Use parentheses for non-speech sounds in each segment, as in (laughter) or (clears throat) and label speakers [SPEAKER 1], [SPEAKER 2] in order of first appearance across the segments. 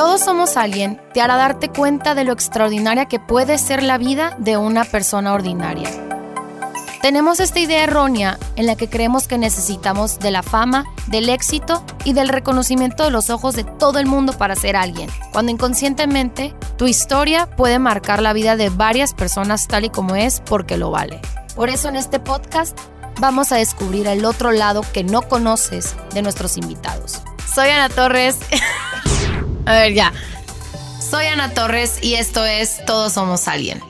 [SPEAKER 1] Todos somos alguien te hará darte cuenta de lo extraordinaria que puede ser la vida de una persona ordinaria. Tenemos esta idea errónea en la que creemos que necesitamos de la fama, del éxito y del reconocimiento de los ojos de todo el mundo para ser alguien, cuando inconscientemente tu historia puede marcar la vida de varias personas tal y como es porque lo vale. Por eso en este podcast vamos a descubrir el otro lado que no conoces de nuestros invitados. Soy Ana Torres. (laughs) a ver, ya. Soy Ana Torres y esto es Todos Somos Alguien.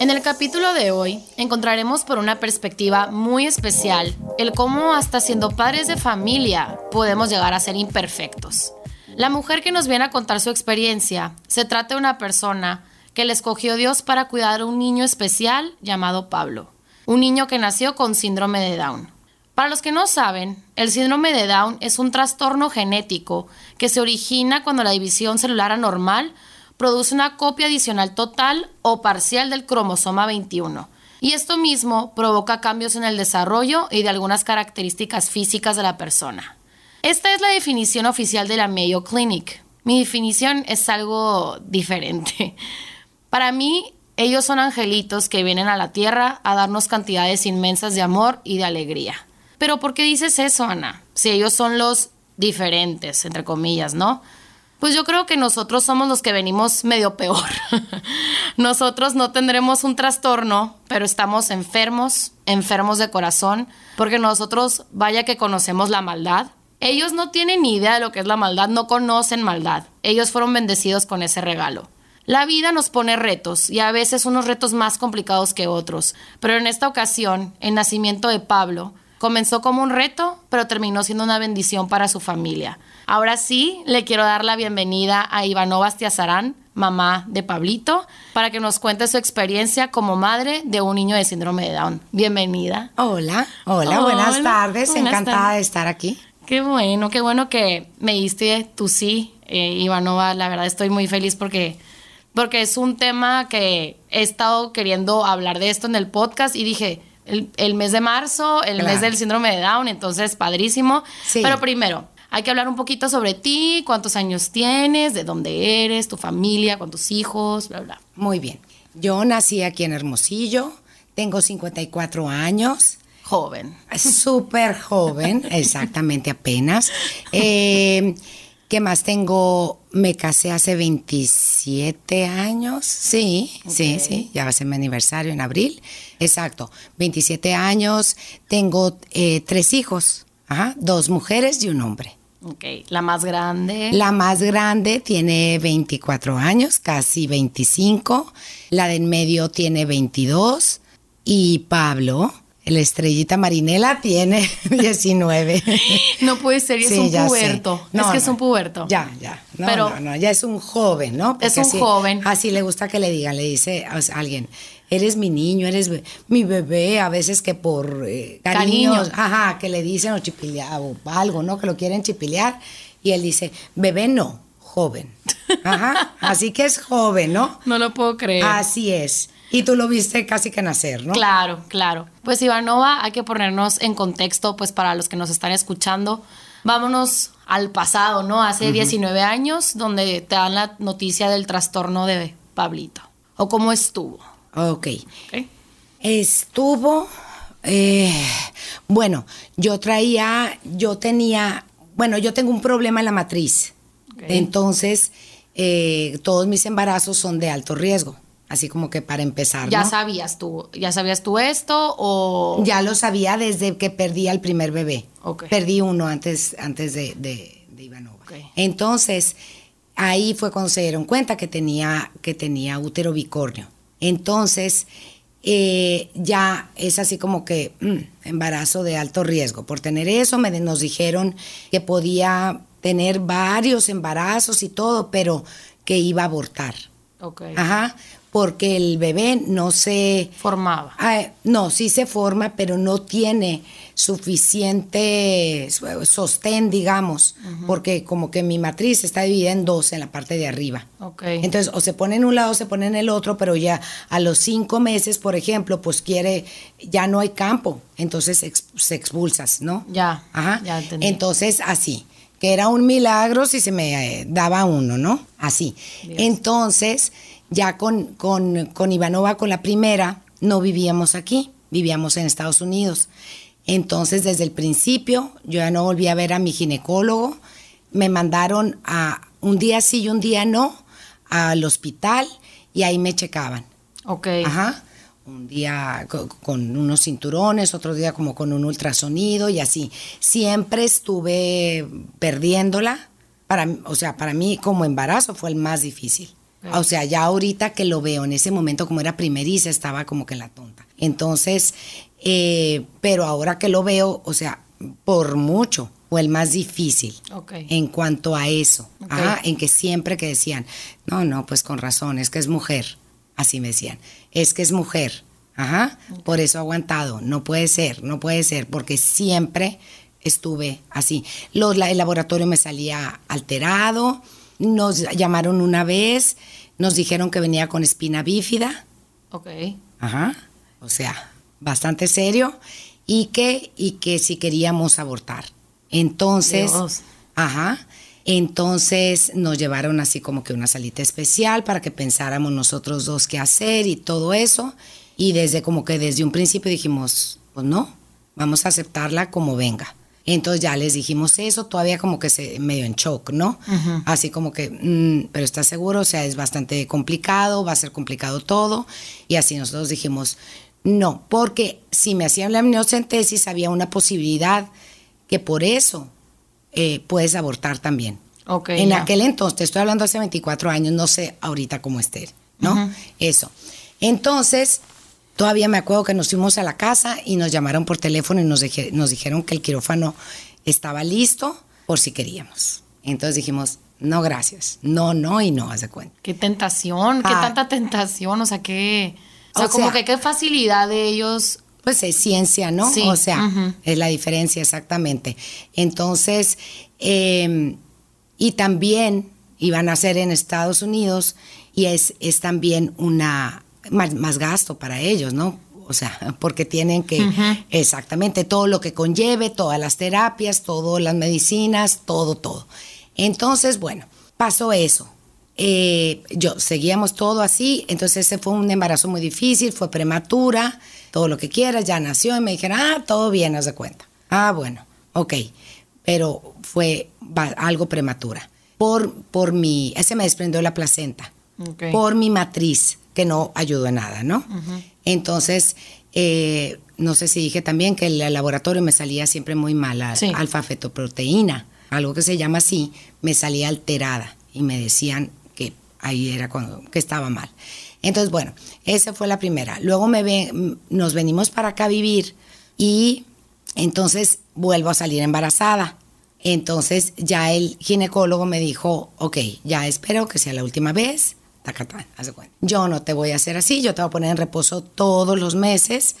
[SPEAKER 1] En el capítulo de hoy encontraremos por una perspectiva muy especial el cómo hasta siendo padres de familia podemos llegar a ser imperfectos. La mujer que nos viene a contar su experiencia se trata de una persona que le escogió Dios para cuidar a un niño especial llamado Pablo, un niño que nació con síndrome de Down. Para los que no saben, el síndrome de Down es un trastorno genético que se origina cuando la división celular anormal produce una copia adicional total o parcial del cromosoma 21. Y esto mismo provoca cambios en el desarrollo y de algunas características físicas de la persona. Esta es la definición oficial de la Mayo Clinic. Mi definición es algo diferente. Para mí, ellos son angelitos que vienen a la tierra a darnos cantidades inmensas de amor y de alegría. Pero ¿por qué dices eso, Ana? Si ellos son los diferentes, entre comillas, ¿no? Pues yo creo que nosotros somos los que venimos medio peor. (laughs) nosotros no tendremos un trastorno, pero estamos enfermos, enfermos de corazón, porque nosotros vaya que conocemos la maldad. Ellos no tienen ni idea de lo que es la maldad, no conocen maldad. Ellos fueron bendecidos con ese regalo. La vida nos pone retos y a veces unos retos más complicados que otros, pero en esta ocasión, el nacimiento de Pablo, Comenzó como un reto, pero terminó siendo una bendición para su familia. Ahora sí, le quiero dar la bienvenida a Ivanova Astiazarán, mamá de Pablito, para que nos cuente su experiencia como madre de un niño de síndrome de Down. Bienvenida.
[SPEAKER 2] Hola, hola, buenas tardes, encantada de estar aquí.
[SPEAKER 1] Qué bueno, qué bueno que me diste tu sí, eh, Ivanova. La verdad estoy muy feliz porque, porque es un tema que he estado queriendo hablar de esto en el podcast y dije, el, mes de marzo, el mes del síndrome de Down, entonces padrísimo. Pero primero, hay que hablar un poquito sobre ti, cuántos años tienes, de dónde eres, tu familia, cuántos hijos, bla, bla.
[SPEAKER 2] Muy bien. Yo nací aquí en Hermosillo, tengo 54 años.
[SPEAKER 1] Joven.
[SPEAKER 2] Súper joven, (laughs) exactamente apenas. Eh, ¿Qué más tengo? Me casé hace 27 años. Sí, sí, sí. Ya va a ser mi aniversario en abril. Exacto. 27 años. Tengo eh, tres hijos. Ajá. Dos mujeres y un hombre.
[SPEAKER 1] Ok. La más grande.
[SPEAKER 2] La más grande tiene 24 años, casi 25. La de en medio tiene 22. Y Pablo la estrellita marinela tiene (laughs) 19.
[SPEAKER 1] No puede ser, es un puberto. es que es un puberto.
[SPEAKER 2] Ya, ya. No, Pero, no, no, ya es un joven, ¿no?
[SPEAKER 1] es un joven.
[SPEAKER 2] Así le gusta que le digan, le dice a alguien, eres mi niño, eres mi bebé, a veces que por eh, cariños, ajá, que le dicen o chipilear o algo, ¿no? Que lo quieren chipilear. Y él dice, bebé no, joven. (laughs) Ajá, así que es joven, ¿no?
[SPEAKER 1] No lo puedo creer.
[SPEAKER 2] Así es. Y tú lo viste casi que nacer, ¿no?
[SPEAKER 1] Claro, claro. Pues Ivanova, hay que ponernos en contexto, pues para los que nos están escuchando. Vámonos al pasado, ¿no? Hace 19 años, donde te dan la noticia del trastorno de Pablito. ¿O cómo estuvo?
[SPEAKER 2] Ok. Estuvo, eh, bueno, yo traía, yo tenía, bueno, yo tengo un problema en la matriz. Entonces, eh, todos mis embarazos son de alto riesgo así como que para empezar.
[SPEAKER 1] ¿Ya sabías tú, ya sabías tú esto o...?
[SPEAKER 2] Ya lo sabía desde que perdí al primer bebé. Perdí uno antes, antes de, de, Ivanova. Entonces, ahí fue cuando se dieron cuenta que tenía, que tenía útero bicornio. Entonces, eh, ya es así como que mm, embarazo de alto riesgo. Por tener eso, me, nos dijeron que podía tener varios embarazos y todo, pero que iba a abortar.
[SPEAKER 1] Okay.
[SPEAKER 2] Ajá, porque el bebé no se...
[SPEAKER 1] Formaba.
[SPEAKER 2] Ah, no, sí se forma, pero no tiene suficiente sostén, digamos, porque como que mi matriz está dividida en dos en la parte de arriba.
[SPEAKER 1] Okay.
[SPEAKER 2] Entonces, o se pone en un lado, o se pone en el otro, pero ya a los cinco meses, por ejemplo, pues quiere, ya no hay campo, entonces se expulsas, ¿no?
[SPEAKER 1] Ya.
[SPEAKER 2] Ajá.
[SPEAKER 1] Ya entendí.
[SPEAKER 2] Entonces, así que era un milagro si se me eh, daba uno, ¿no? Así. Entonces, ya con, con, con Ivanova, con la primera, no vivíamos aquí, vivíamos en Estados Unidos. Entonces, desde el principio, yo ya no volví a ver a mi ginecólogo. Me mandaron a un día sí y un día no al hospital y ahí me checaban.
[SPEAKER 1] Ok.
[SPEAKER 2] Ajá. Un día con, unos cinturones, otro día como con un ultrasonido y así. Siempre estuve perdiéndola. Para, o sea, para mí como embarazo fue el más difícil. O sea, ya ahorita que lo veo, en ese momento como era primeriza, estaba como que en la tonta. Entonces, eh, pero ahora que lo veo, o sea, por mucho, fue el más difícil en cuanto a eso. en que siempre que decían, no, no, pues con razón, es que es mujer. Así me decían, es que es mujer. Ajá, por eso aguantado. No puede ser, no puede ser, porque siempre estuve así. Los, el laboratorio me salía alterado, nos llamaron una vez, nos dijeron que venía con espina bífida.
[SPEAKER 1] Ok.
[SPEAKER 2] Ajá. O sea, bastante serio. Y que, y que si queríamos abortar. Entonces, ajá. Entonces nos llevaron así como que una salita especial para que pensáramos nosotros dos qué hacer y todo eso. Y desde como que desde un principio dijimos, pues no, vamos a aceptarla como venga. Entonces ya les dijimos eso, todavía como que se medio en shock, ¿no? Así como que, mm, pero ¿estás seguro? O sea, es bastante complicado, va a ser complicado todo. Y así nosotros dijimos, no, porque si me hacían la amniocentesis había una posibilidad que por eso eh, puedes abortar también.
[SPEAKER 1] Okay,
[SPEAKER 2] en aquel entonces, estoy hablando hace 24 años, no sé ahorita cómo esté, ¿no? Eso. Entonces, Todavía me acuerdo que nos fuimos a la casa y nos llamaron por teléfono y nos, nos dijeron que el quirófano estaba listo por si queríamos. Entonces dijimos, no, gracias. No, no y no, haz de cuenta.
[SPEAKER 1] Qué tentación, qué ah. tanta tentación, o sea, qué... O sea, como que qué facilidad de ellos
[SPEAKER 2] pues es ciencia, ¿no?
[SPEAKER 1] Sí.
[SPEAKER 2] O sea, es la diferencia exactamente. Entonces, em, y también iban a ser en Estados Unidos y es, es también una, más, gasto para ellos, ¿no? O sea, (laughs) porque tienen que, exactamente, todo lo que conlleve, todas las terapias, todas las medicinas, todo, todo. Entonces, bueno, pasó eso. Eh, yo seguíamos todo así, entonces ese fue un embarazo muy difícil, fue prematura, todo lo que quieras, ya nació y me dijeron, ah, todo bien, haz de cuenta. Ah, bueno, ok, pero fue algo prematura. Por, por mi, ese me desprendió la placenta, por mi matriz que no ayudó en nada, ¿no? Entonces, eh, no sé si dije también que el laboratorio me salía siempre muy mala, alfa-fetoproteína, algo que se llama así, me salía alterada y me decían ahí era cuando, que estaba mal. Entonces, bueno, esa fue la primera. Luego me nos venimos para acá a vivir y entonces vuelvo a salir embarazada. Entonces ya el ginecólogo me dijo, ok, ya espero que sea la última vez, yo no te voy a hacer así, yo te voy a poner en reposo todos los meses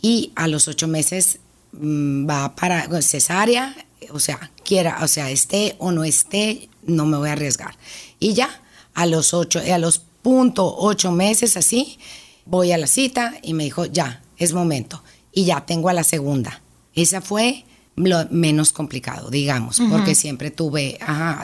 [SPEAKER 2] y a los ocho meses mm, va para cesárea, o sea, quiera, o sea, esté o no esté, no me voy a arriesgar. Y ya, a los ocho, a los punto ocho meses así, voy a la cita y me dijo, ya, es momento. Y ya tengo a la segunda. Esa fue lo menos complicado, digamos, porque siempre tuve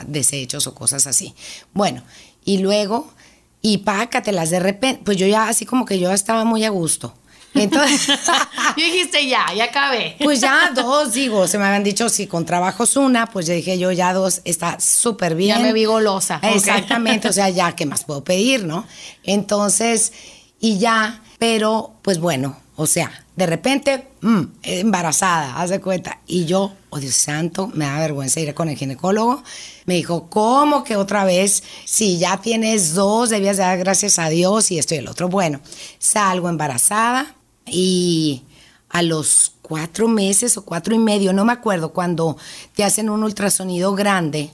[SPEAKER 2] desechos o cosas así. Bueno, y luego y pácatelas de repente, pues yo ya así como que yo estaba muy a gusto. Entonces, (laughs)
[SPEAKER 1] yo dijiste ya, ya acabé.
[SPEAKER 2] Pues ya (laughs) dos, digo, se me habían dicho si con trabajos una, pues yo dije yo ya dos, está súper bien.
[SPEAKER 1] Ya me vi golosa.
[SPEAKER 2] Exactamente, o sea, ya, ¿qué más puedo pedir, no? Entonces, y ya, pero pues bueno, o sea, de repente, mm, embarazada, haz de cuenta. Y yo, oh Dios santo, me da vergüenza ir con el ginecólogo. Me dijo, ¿cómo que otra vez? Si ya tienes dos, debías dar gracias a Dios y esto y el otro. Bueno, salgo embarazada y a los cuatro meses o cuatro y medio, no me acuerdo, cuando te hacen un ultrasonido grande,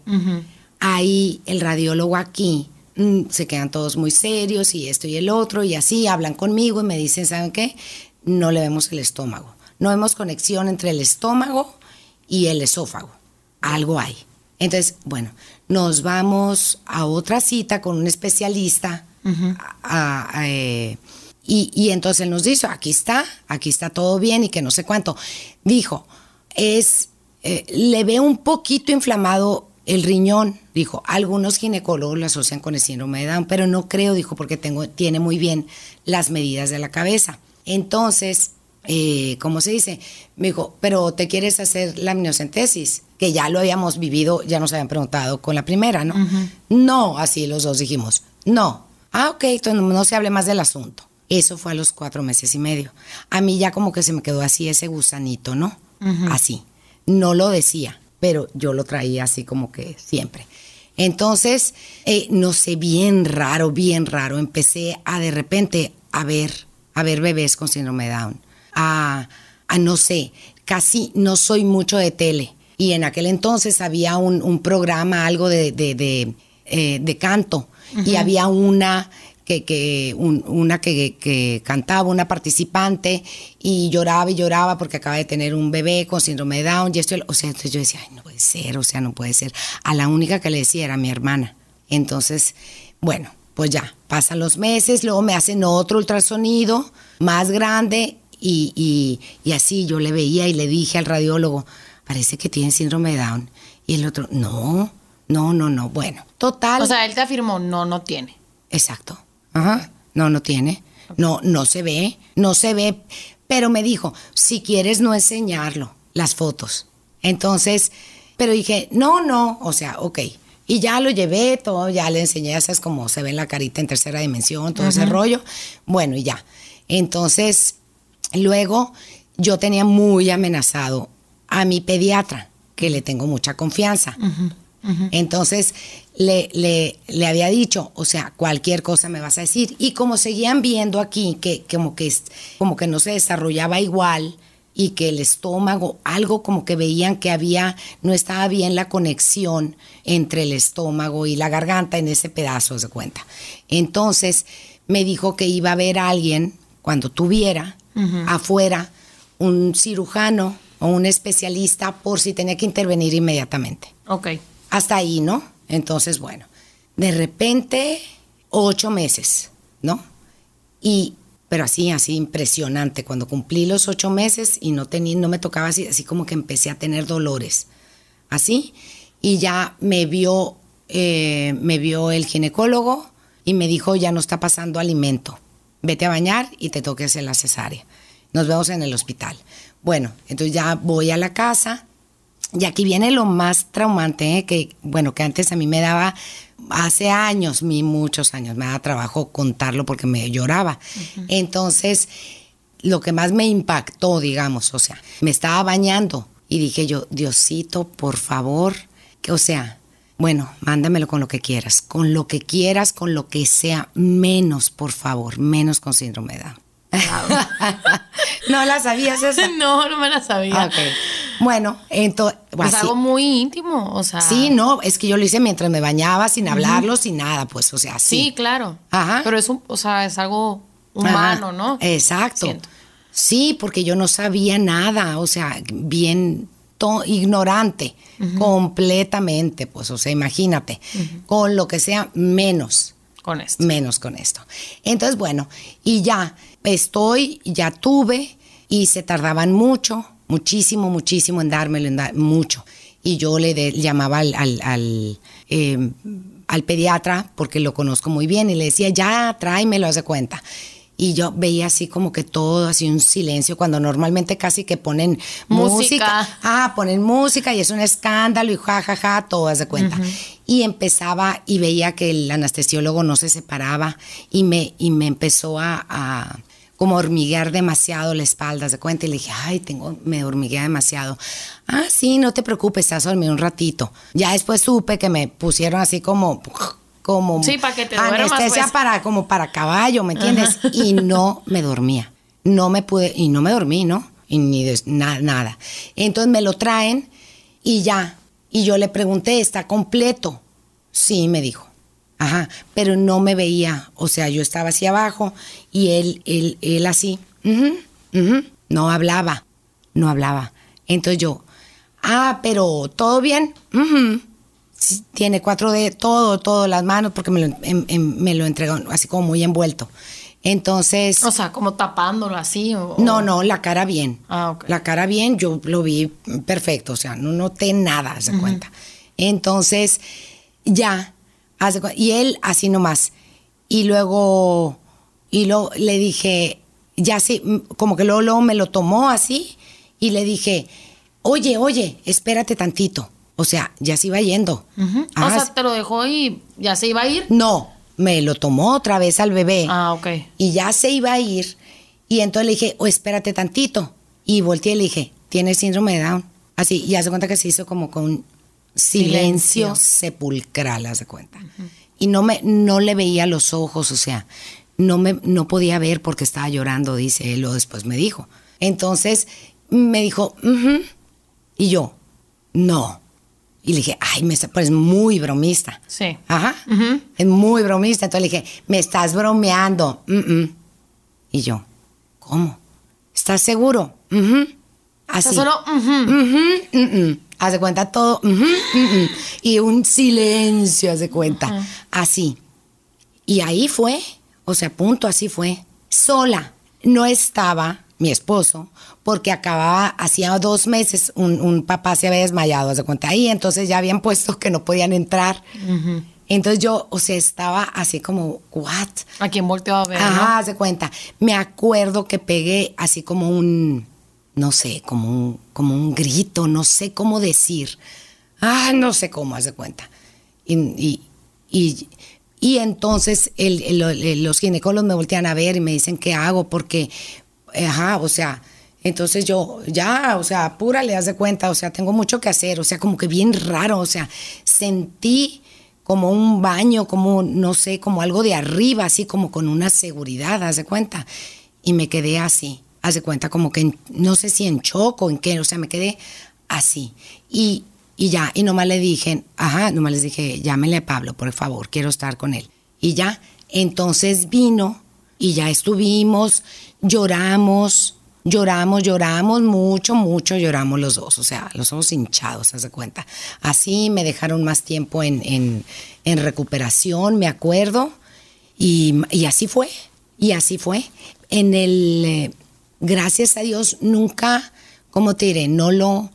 [SPEAKER 2] ahí el radiólogo aquí mm, se quedan todos muy serios y esto y el otro y así hablan conmigo y me dicen, ¿saben qué? No le vemos el estómago. No vemos conexión entre el estómago y el esófago. Algo hay. Entonces, bueno, nos vamos a otra cita con un especialista eh, y, entonces él nos dice, aquí está, aquí está todo bien y que no sé cuánto. Dijo, es, eh, le ve un poquito inflamado el riñón, dijo, algunos ginecólogos lo asocian con el síndrome de Down, pero no creo, dijo, porque tengo, tiene muy bien las medidas de la cabeza. Entonces, eh, ¿cómo se dice? Me dijo, pero ¿te quieres hacer la amniocentesis? Que ya lo habíamos vivido, ya nos habían preguntado con la primera, ¿no? No, así los dos dijimos, no. Ah, ok, entonces no se hable más del asunto. Eso fue a los cuatro meses y medio. A mí ya como que se me quedó así ese gusanito, ¿no? Así. No lo decía, pero yo lo traía así como que siempre. Entonces, eh, no sé, bien raro, bien raro. Empecé a de repente a ver, a ver bebés con síndrome de Down. A, a no sé, casi no soy mucho de tele. Y en aquel entonces había un, programa, algo de, de, eh, canto. Y había una que, una que, cantaba, una participante, y lloraba y lloraba porque acaba de tener un bebé con síndrome de Down. Y esto, o sea, entonces yo decía, ay, no puede ser, o sea, no puede ser. A la única que le decía era mi hermana. Entonces, bueno, pues ya, pasan los meses, luego me hacen otro ultrasonido más grande y, y así yo le veía y le dije al radiólogo, parece que tiene síndrome de Down. Y el otro, no, no, no, no. Bueno, total.
[SPEAKER 1] O sea, él te afirmó, no, no tiene.
[SPEAKER 2] Exacto. Ajá. No, no tiene. No, no se ve, no se ve. Pero me dijo, si quieres no enseñarlo, las fotos. Entonces, pero dije, no, no, o sea, ok. Y ya lo llevé, todo, ya le enseñé, esas como se ve en la carita en tercera dimensión, todo ese rollo. Bueno, y ya. Entonces, luego yo tenía muy amenazado a mi pediatra, que le tengo mucha confianza. Entonces, le, le, le, había dicho, o sea, cualquier cosa me vas a decir. Y como seguían viendo aquí que como que, como que no se desarrollaba igual y que el estómago, algo como que veían que había, no estaba bien la conexión entre el estómago y la garganta en ese pedazo, de cuenta. Entonces me dijo que iba a ver a alguien cuando tuviera afuera un cirujano o un especialista por si tenía que intervenir inmediatamente.
[SPEAKER 1] Ok.
[SPEAKER 2] Hasta ahí, ¿no? Entonces, bueno, de repente, ocho meses, ¿no? Y, pero así, así impresionante, cuando cumplí los ocho meses y no, tenía, no me tocaba así, así como que empecé a tener dolores, así, y ya me vio, eh, me vio el ginecólogo y me dijo, ya no está pasando alimento, vete a bañar y te toques hacer la cesárea. Nos vemos en el hospital. Bueno, entonces ya voy a la casa, y aquí viene lo más traumante, ¿eh? que bueno, que antes a mí me daba, hace años, mi muchos años, me daba trabajo contarlo porque me lloraba. Entonces, lo que más me impactó, digamos, o sea, me estaba bañando y dije yo, Diosito, por favor, que, o sea, bueno, mándamelo con lo que quieras, con lo que quieras, con lo que sea, menos, por favor, menos con síndrome de Down. ¿No la sabías esa?
[SPEAKER 1] No, no me la sabía.
[SPEAKER 2] Ok. Bueno, entonces...
[SPEAKER 1] Es algo muy íntimo, o sea...
[SPEAKER 2] Sí, no, es que yo lo hice mientras me bañaba, sin hablarlo, sin nada, pues, o sea, sí.
[SPEAKER 1] Sí, claro. Ajá. Pero es, un, o sea, es algo humano, ¿no?
[SPEAKER 2] Exacto. Sí, porque yo no sabía nada, o sea, bien ignorante, completamente, pues, o sea, imagínate, con lo que sea menos.
[SPEAKER 1] Con esto.
[SPEAKER 2] Menos con esto. Entonces, bueno, y ya estoy, ya tuve, y se tardaban mucho, muchísimo, muchísimo en dármelo, en mucho. Y yo le llamaba al, al, em, al, pediatra, porque lo conozco muy bien, y le decía, ya, tráemelo, haz de cuenta. Y yo veía así como que todo, así un silencio, cuando normalmente casi que ponen música. Ah, ponen música y es un escándalo y jajaja, ja, ja, todo, haz de cuenta. Y empezaba y veía que el anestesiólogo no se separaba y me, y me empezó a como hormiguear demasiado la espalda, ¿se cuenta? Y le dije, ay, tengo, me hormiguea demasiado. Ah, sí, no te preocupes, estás dormido un ratito. Ya después supe que me pusieron así como como
[SPEAKER 1] sí, para que te
[SPEAKER 2] anestesia pues. para como para caballo, ¿me entiendes? Y no me dormía. No me pude y no me dormí, ¿no? Y ni nada. Entonces me lo traen y ya. Y yo le pregunté, ¿está completo? Sí, me dijo. Ajá, pero no me veía, o sea, yo estaba así abajo y él, él, él así, no hablaba, no hablaba. Entonces yo, ah, pero todo bien, tiene cuatro de todo, todo, las manos, porque me lo, me lo entregó así como muy envuelto. Entonces.
[SPEAKER 1] O sea, como tapándolo así. O,
[SPEAKER 2] no, no, la cara bien.
[SPEAKER 1] Ah.
[SPEAKER 2] La cara bien, yo lo vi perfecto, o sea, no noté nada, se cuenta. Entonces, ya, hace y él así nomás. Y luego, y luego le dije, ya sí, como que luego, luego me lo tomó así y le dije, oye, oye, espérate tantito. O sea, ya se iba yendo.
[SPEAKER 1] o sea, te lo dejó y ya se iba a ir.
[SPEAKER 2] No, me lo tomó otra vez al bebé.
[SPEAKER 1] Ah, ok.
[SPEAKER 2] Y ya se iba a ir. Y entonces le dije, oh, espérate tantito. Y volteé y le dije, tiene síndrome de Down. Así, y hace cuenta que se hizo como con silencio, sepulcral, hace cuenta. Y no, me, no le veía los ojos, o sea, no, me, no podía ver porque estaba llorando, dice él, o después me dijo. Entonces me dijo, y yo, no. Y le dije, ay, me pues es muy bromista.
[SPEAKER 1] Sí.
[SPEAKER 2] Ajá. Es muy bromista. Entonces le dije, me estás bromeando. Y yo, ¿cómo? ¿Estás seguro? Así.
[SPEAKER 1] solo,
[SPEAKER 2] Hace cuenta todo. y un silencio, hace cuenta. Así. Y ahí fue. O sea, punto, así fue. Sola. No estaba mi esposo, porque acababa, hacía dos meses, un, papá se había desmayado, se cuenta ahí, entonces ya habían (laughs) puesto que no podían entrar. Entonces yo, o sea, estaba así como, ¿what?
[SPEAKER 1] ¿A quién volteó a ver?
[SPEAKER 2] Ajá, se cuenta. Me acuerdo que pegué así como un, no sé, como un, como un grito, no sé cómo decir. Ah, no sé cómo, hace cuenta. Y, y, y, entonces los ginecólogos me voltean a ver y me dicen, ¿qué hago? Porque Ajá, o sea, entonces yo, ya, o sea, pura le de cuenta, o sea, tengo mucho que hacer, o sea, como que bien raro, o sea, sentí como un baño, como, no sé, como algo de arriba, así como con una seguridad, haz de cuenta. Y me quedé así, haz de cuenta, como que no sé si en choco, en qué, o sea, me quedé así. Y, y ya, y nomás le dije, ajá, nomás les dije, llámele a Pablo, por favor, quiero estar con él. Y ya, entonces vino y ya estuvimos, lloramos, lloramos, lloramos mucho, mucho, lloramos los dos, o sea, los ojos hinchados, se cuenta. Así me dejaron más tiempo en, recuperación, me acuerdo, y, así fue, y así fue. En el, eh, gracias a Dios, nunca, como te diré, no lo,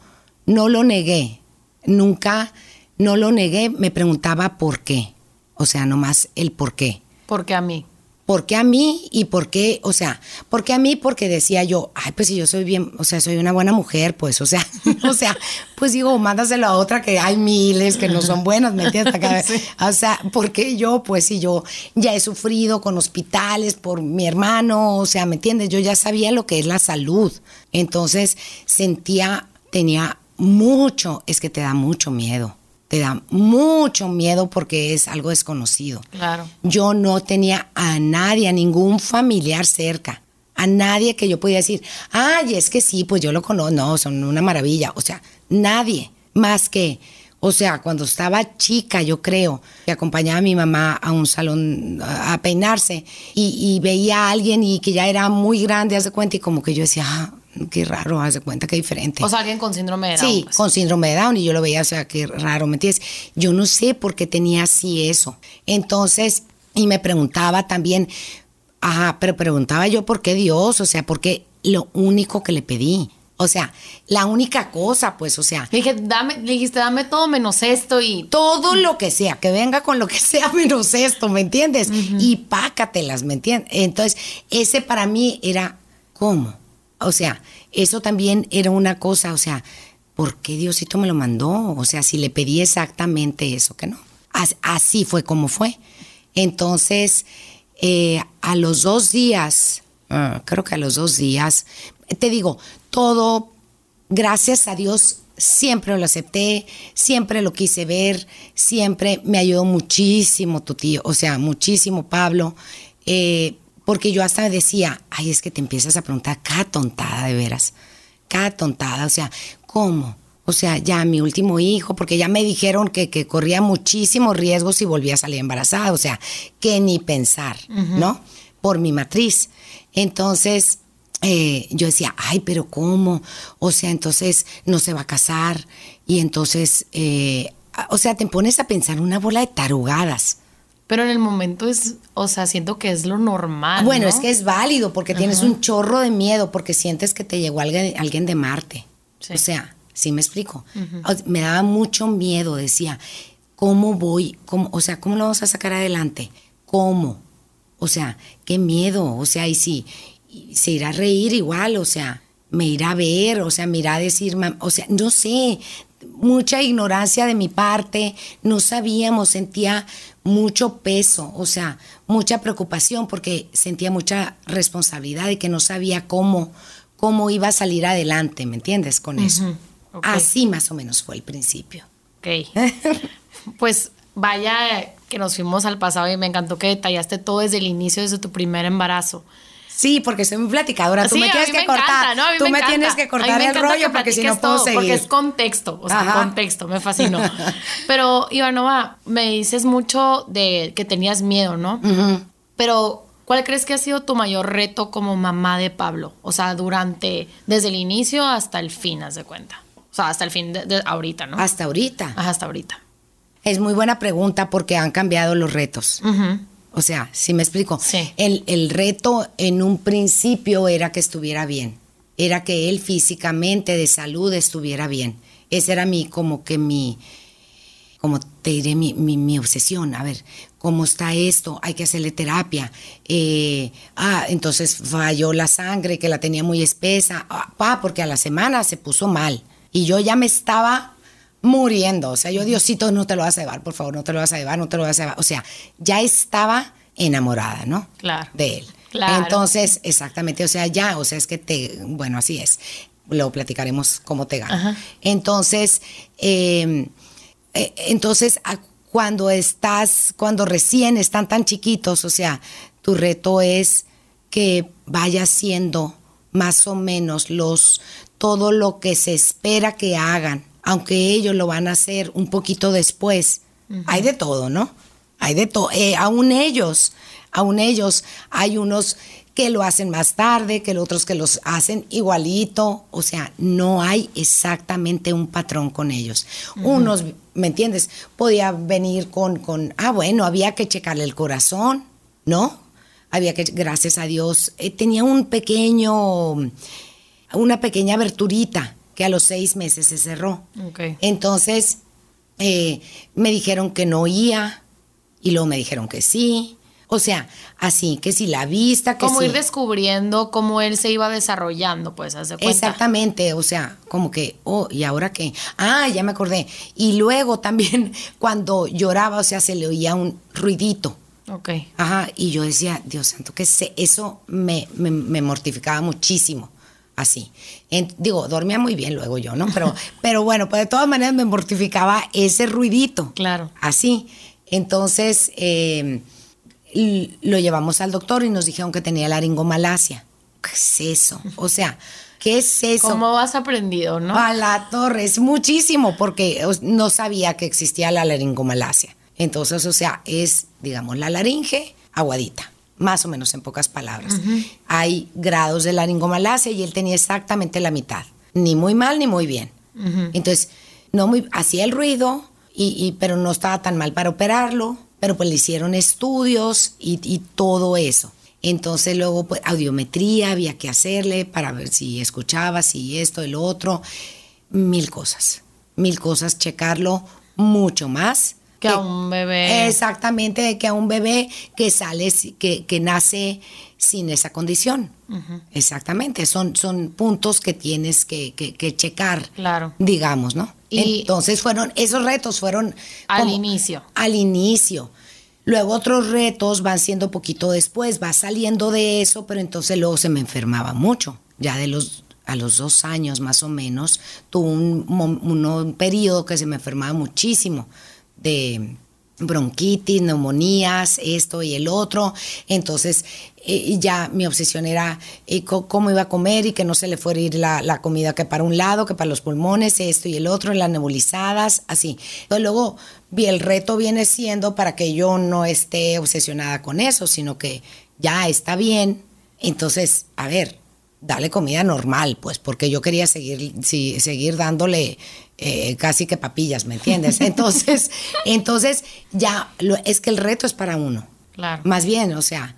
[SPEAKER 2] no lo negué, nunca, no lo negué, me preguntaba por qué, o sea, nomás el por qué.
[SPEAKER 1] ¿Por qué a mí?
[SPEAKER 2] ¿Por qué a mí y por qué, o sea, por qué a mí? Porque decía yo, ay, pues si yo soy bien, o sea, soy una buena mujer, pues, o sea, (laughs) o sea, pues digo, mándaselo a otra que hay miles que no son buenas, ¿me entiendes? (laughs) O sea, ¿por qué yo? Pues si yo ya he sufrido con hospitales por mi hermano, o sea, ¿me entiendes? Yo ya sabía lo que es la salud. Entonces sentía, tenía mucho, es que te da mucho miedo te da mucho miedo porque es algo desconocido.
[SPEAKER 1] Claro.
[SPEAKER 2] Yo no tenía a nadie, a ningún familiar cerca, a nadie que yo podía decir, ay, es que sí, pues yo lo conozco, no, son una maravilla. O sea, nadie más que, o sea, cuando estaba chica, yo creo, que acompañaba a mi mamá a un salón a peinarse y, veía a alguien y que ya era muy grande, hace cuenta, y como que yo decía, ah, qué raro, haz de cuenta que diferente.
[SPEAKER 1] O sea, alguien con síndrome de Down.
[SPEAKER 2] Sí, pues. con síndrome de Down y yo lo veía, o sea, qué raro, ¿me entiendes? Yo no sé por qué tenía así eso. Entonces, y me preguntaba también, ajá, pero preguntaba yo por qué Dios, o sea, porque lo único que le pedí. O sea, la única cosa, pues, o sea.
[SPEAKER 1] Le dije, dame, le dijiste, dame todo menos esto y.
[SPEAKER 2] Todo lo que sea, que venga con lo que (laughs) sea menos esto, ¿me entiendes? Y pácatelas, ¿me entiendes? Entonces, ese para mí era, ¿cómo? O sea, eso también era una cosa, o sea, ¿por qué Diosito me lo mandó? O sea, si le pedí exactamente eso, que no. Así fue como fue. Entonces, eh, a los dos días, ah, creo que a los dos días, te digo, todo, gracias a Dios, siempre lo acepté, siempre lo quise ver, siempre me ayudó muchísimo tu tío, o sea, muchísimo Pablo. Eh, porque yo hasta decía, ay, es que te empiezas a preguntar cada tontada de veras, cada tontada, o sea, ¿cómo? O sea, ya mi último hijo, porque ya me dijeron que, que corría muchísimos riesgos si volvía a salir embarazada. O sea, que ni pensar, ¿no? Por mi matriz. Entonces, eh, yo decía, ay, pero ¿cómo? O sea, entonces no se va a casar. Y entonces, eh, o sea, te pones a pensar una bola de tarugadas.
[SPEAKER 1] Pero en el momento es, o sea, siento que es lo normal.
[SPEAKER 2] Bueno, es que es válido porque tienes un chorro de miedo porque sientes que te llegó alguien, alguien de Marte. O sea, ¿sí me explico? Me daba mucho miedo, decía, ¿cómo voy? Cómo, o sea, ¿cómo lo vamos a sacar adelante? ¿Cómo? O sea, qué miedo. O sea, y si se irá a reír igual, o sea, me irá a ver, o sea, me irá a decir, o sea, no sé, mucha ignorancia de mi parte, no sabíamos, sentía mucho peso, o sea, mucha preocupación porque sentía mucha responsabilidad y que no sabía cómo, cómo iba a salir adelante, ¿me entiendes? Con eso. Así más o menos fue el principio.
[SPEAKER 1] Ok. (laughs) pues vaya que nos fuimos al pasado y me encantó que detallaste todo desde el inicio, desde tu primer embarazo.
[SPEAKER 2] Sí, porque soy muy platicadora. Tú me tienes que cortar. tú me, tienes que cortar el rollo porque si no puedo seguir.
[SPEAKER 1] Porque es contexto, o sea, contexto, me fascinó. (laughs) Pero, Ivanova, me dices mucho de que tenías miedo, ¿no? Pero, ¿cuál crees que ha sido tu mayor reto como mamá de Pablo? O sea, durante, desde el inicio hasta el fin, haz de cuenta. O sea, hasta el fin de, ahorita, ¿no?
[SPEAKER 2] Hasta ahorita.
[SPEAKER 1] Ajá, hasta ahorita.
[SPEAKER 2] Es muy buena pregunta porque han cambiado los retos. O sea, si me explico, el, el reto en un principio era que estuviera bien, era que él físicamente, de salud, estuviera bien. Esa era mi, como que mi, como te diré, mi, mi, obsesión. A ver, ¿cómo está esto? Hay que hacerle terapia. Eh, ah, entonces falló la sangre, que la tenía muy espesa. Ah, porque a la semana se puso mal. Y yo ya me estaba muriendo. O sea, yo, Diosito, no te lo vas a llevar, por favor, no te lo vas a llevar, no te lo vas a llevar. O sea, ya estaba enamorada, ¿no?
[SPEAKER 1] Claro.
[SPEAKER 2] De él. Claro. Entonces, exactamente, o sea, ya, o sea, es que te, bueno, así es. Luego platicaremos cómo te gana. Entonces, em, eh, entonces, cuando estás, cuando recién están tan chiquitos, o sea, tu reto es que vaya siendo más o menos los todo lo que se espera que hagan aunque ellos lo van a hacer un poquito después. Hay de todo, ¿no? Hay de todo. Eh, aún ellos, aún ellos, hay unos que lo hacen más tarde, que los otros que los hacen igualito. O sea, no hay exactamente un patrón con ellos. Unos, ¿me entiendes? Podía venir con, con, ah, bueno, había que checarle el corazón, ¿no? Había que, gracias a Dios, eh, tenía un pequeño, una pequeña aberturita que a los seis meses se cerró. Entonces, eh, me dijeron que no oía y luego me dijeron que sí. O sea, así, que si la vista, que
[SPEAKER 1] Como ir descubriendo cómo él se iba desarrollando, pues, hace cuenta.
[SPEAKER 2] Exactamente, o sea, como que, oh, ¿y ahora qué? Ah, ya me acordé. Y luego también (laughs) cuando lloraba, o sea, se le oía un ruidito.
[SPEAKER 1] Ok.
[SPEAKER 2] Ajá, y yo decía, Dios santo, que eso me, me mortificaba muchísimo así. digo, dormía muy bien luego yo, ¿no? Pero, (laughs) pero bueno, pues de todas maneras me mortificaba ese ruidito.
[SPEAKER 1] Claro.
[SPEAKER 2] Así. Entonces em, lo llevamos al doctor y nos dijeron que tenía laringomalacia. ¿Qué es eso? O sea, ¿qué es eso?
[SPEAKER 1] ¿Cómo has aprendido, no?
[SPEAKER 2] A la torre, es muchísimo, porque no sabía que existía la laringomalacia. Entonces, o sea, es, digamos, la laringe aguadita más o menos en pocas palabras. Hay grados de laringomalacia y él tenía exactamente la mitad, ni muy mal ni muy bien. Entonces, no muy, hacía el ruido, y, pero no estaba tan mal para operarlo, pero pues le hicieron estudios y, todo eso. Entonces luego pues audiometría había que hacerle para ver si escuchaba, si esto, el otro, mil cosas, mil cosas, checarlo mucho más
[SPEAKER 1] que a un bebé.
[SPEAKER 2] Exactamente, que a un bebé que sale, que, que nace sin esa condición. Exactamente, son, son puntos que tienes que, que, checar,
[SPEAKER 1] claro.
[SPEAKER 2] digamos, ¿no? Y Entonces fueron, esos retos fueron...
[SPEAKER 1] Al inicio.
[SPEAKER 2] Al inicio. Luego otros retos van siendo poquito después, va saliendo de eso, pero entonces luego se me enfermaba mucho. Ya de los a los dos años más o menos, tuve un, un, un periodo que se me enfermaba muchísimo de, bronquitis, neumonías, esto y el otro. Entonces, eh, ya mi obsesión era eh, cómo iba a comer y que no se le fuera a ir la, comida que para un lado, que para los pulmones, esto y el otro, las nebulizadas, así. Entonces, luego, el reto viene siendo para que yo no esté obsesionada con eso, sino que ya está bien. Entonces, a ver, dale comida normal, pues, porque yo quería seguir, seguir dándole eh, casi que papillas, ¿me entiendes? (laughs) Entonces, entonces ya es que el reto es para uno. Claro. Más bien, o sea,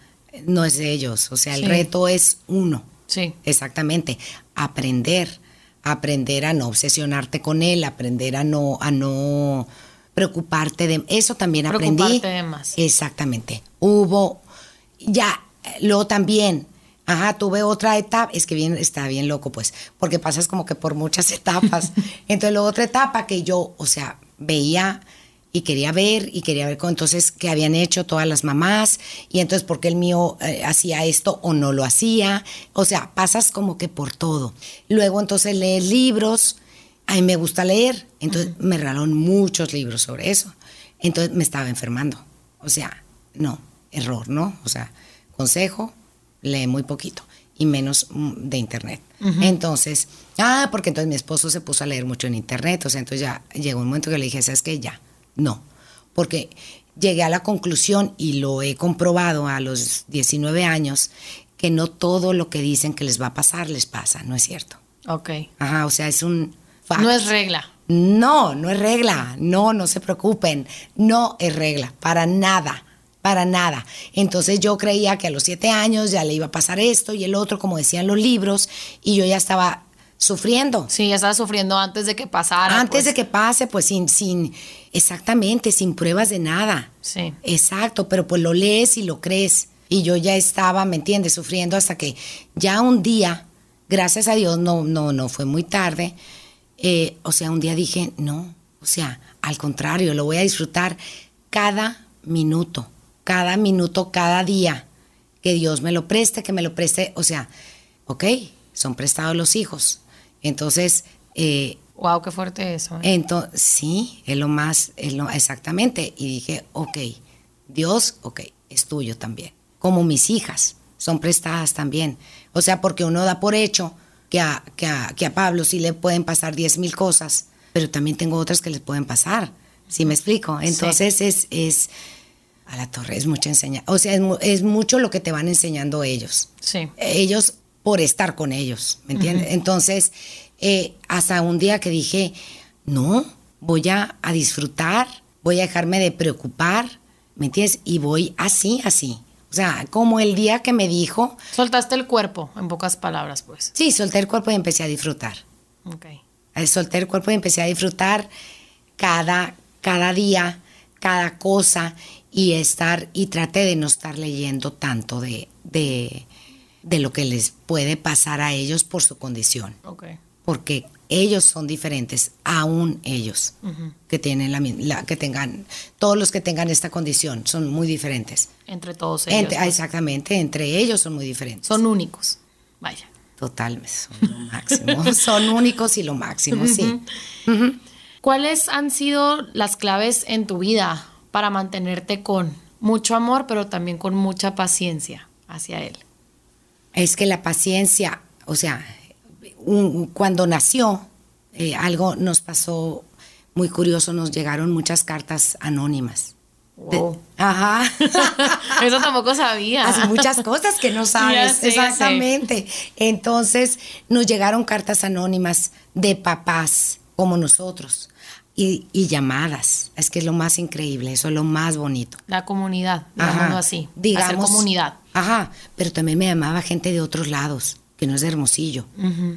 [SPEAKER 2] no es de ellos, o sea, el reto es uno. Sí. Exactamente. Aprender, aprender a no obsesionarte con él, aprender a no, a no preocuparte de eso también aprendí. Preocuparte de más. Exactamente. Hubo ya luego también Ajá, tuve otra etapa, es que bien, está bien loco, pues, porque pasas como que por muchas (laughs) etapas. Entonces, luego otra etapa que yo, o sea, veía y quería ver y quería ver entonces qué habían hecho todas las mamás y entonces por qué el mío eh, hacía esto o no lo hacía. O sea, pasas como que por todo. Luego entonces lees libros, a mí me gusta leer, entonces me regalaron muchos libros sobre eso. Entonces me estaba enfermando. O sea, no, error, ¿no? O sea, consejo, lee muy poquito y menos mm, de internet. Entonces, ah, porque entonces mi esposo se puso a leer mucho en internet, o sea, entonces ya llegó un momento que le dije, ¿sabes qué? Ya, no, porque llegué a la conclusión y lo he comprobado a los 19 años, que no todo lo que dicen que les va a pasar les pasa, no es cierto.
[SPEAKER 1] Ok.
[SPEAKER 2] Ajá, o sea, es un...
[SPEAKER 1] No es regla.
[SPEAKER 2] No, no es regla, no, no se preocupen, no es regla, para nada para nada. Entonces yo creía que a los siete años ya le iba a pasar esto y el otro, como decían los libros, y yo ya estaba sufriendo.
[SPEAKER 1] Sí, ya estaba sufriendo antes de que pasara.
[SPEAKER 2] Antes de pues. que pase, pues sin, sin, exactamente, sin pruebas de nada. Sí. Exacto, pero pues lo lees y lo crees. Y yo ya estaba, ¿me entiendes? Sufriendo hasta que ya un día, gracias a Dios, no, no, no fue muy tarde. Eh, o sea, un día dije, no, o sea, al contrario, lo voy a disfrutar cada minuto cada minuto, cada día, que Dios me lo preste, que me lo preste, o sea, ok, son prestados los hijos. Entonces... Eh,
[SPEAKER 1] wow, qué fuerte eso.
[SPEAKER 2] ¿eh? Entonces, sí, es lo más, es lo, exactamente. Y dije, ok, Dios, ok, es tuyo también. Como mis hijas, son prestadas también. O sea, porque uno da por hecho que a, que a, Pablo sí le pueden pasar diez mil cosas, pero también tengo otras que les pueden pasar. ¿Sí me explico? Entonces es, es a la torre es mucha enseñanza. O sea, es, mucho lo que te van enseñando ellos. Sí. Ellos por estar con ellos, ¿me entiendes? Entonces, eh, hasta un día que dije, no, voy a, a, disfrutar, voy a dejarme de preocupar, ¿me entiendes? Y voy así, así. O sea, como el día que me dijo...
[SPEAKER 1] Soltaste el cuerpo, en pocas palabras, pues.
[SPEAKER 2] Sí, solté el cuerpo y empecé a disfrutar. Ok. Solté el cuerpo y empecé a disfrutar cada, cada día, cada cosa y estar y trate de no estar leyendo tanto de, de, lo que les puede pasar a ellos por su condición. Porque ellos son diferentes, aún ellos que tienen la, que tengan todos los que tengan esta condición son muy diferentes.
[SPEAKER 1] Entre todos ellos.
[SPEAKER 2] Exactamente, entre ellos son muy diferentes.
[SPEAKER 1] Son únicos. Vaya.
[SPEAKER 2] Total, son lo máximo. (laughs) son únicos y lo máximo, sí.
[SPEAKER 1] ¿Cuáles han sido las claves en tu vida para mantenerte con mucho amor, pero también con mucha paciencia hacia él?
[SPEAKER 2] Es que la paciencia, o sea, cuando nació, eh, algo nos pasó muy curioso, nos llegaron muchas cartas anónimas. ajá. (laughs)
[SPEAKER 1] Eso tampoco sabía.
[SPEAKER 2] Hace muchas cosas que no (laughs) sabes. Exactamente. Entonces, nos llegaron cartas anónimas de papás como nosotros y, llamadas. Es que es lo más increíble, eso es lo más bonito.
[SPEAKER 1] La comunidad, digámoslo así. Digamos, comunidad.
[SPEAKER 2] Ajá, pero también me llamaba gente de otros lados, que no es de Hermosillo,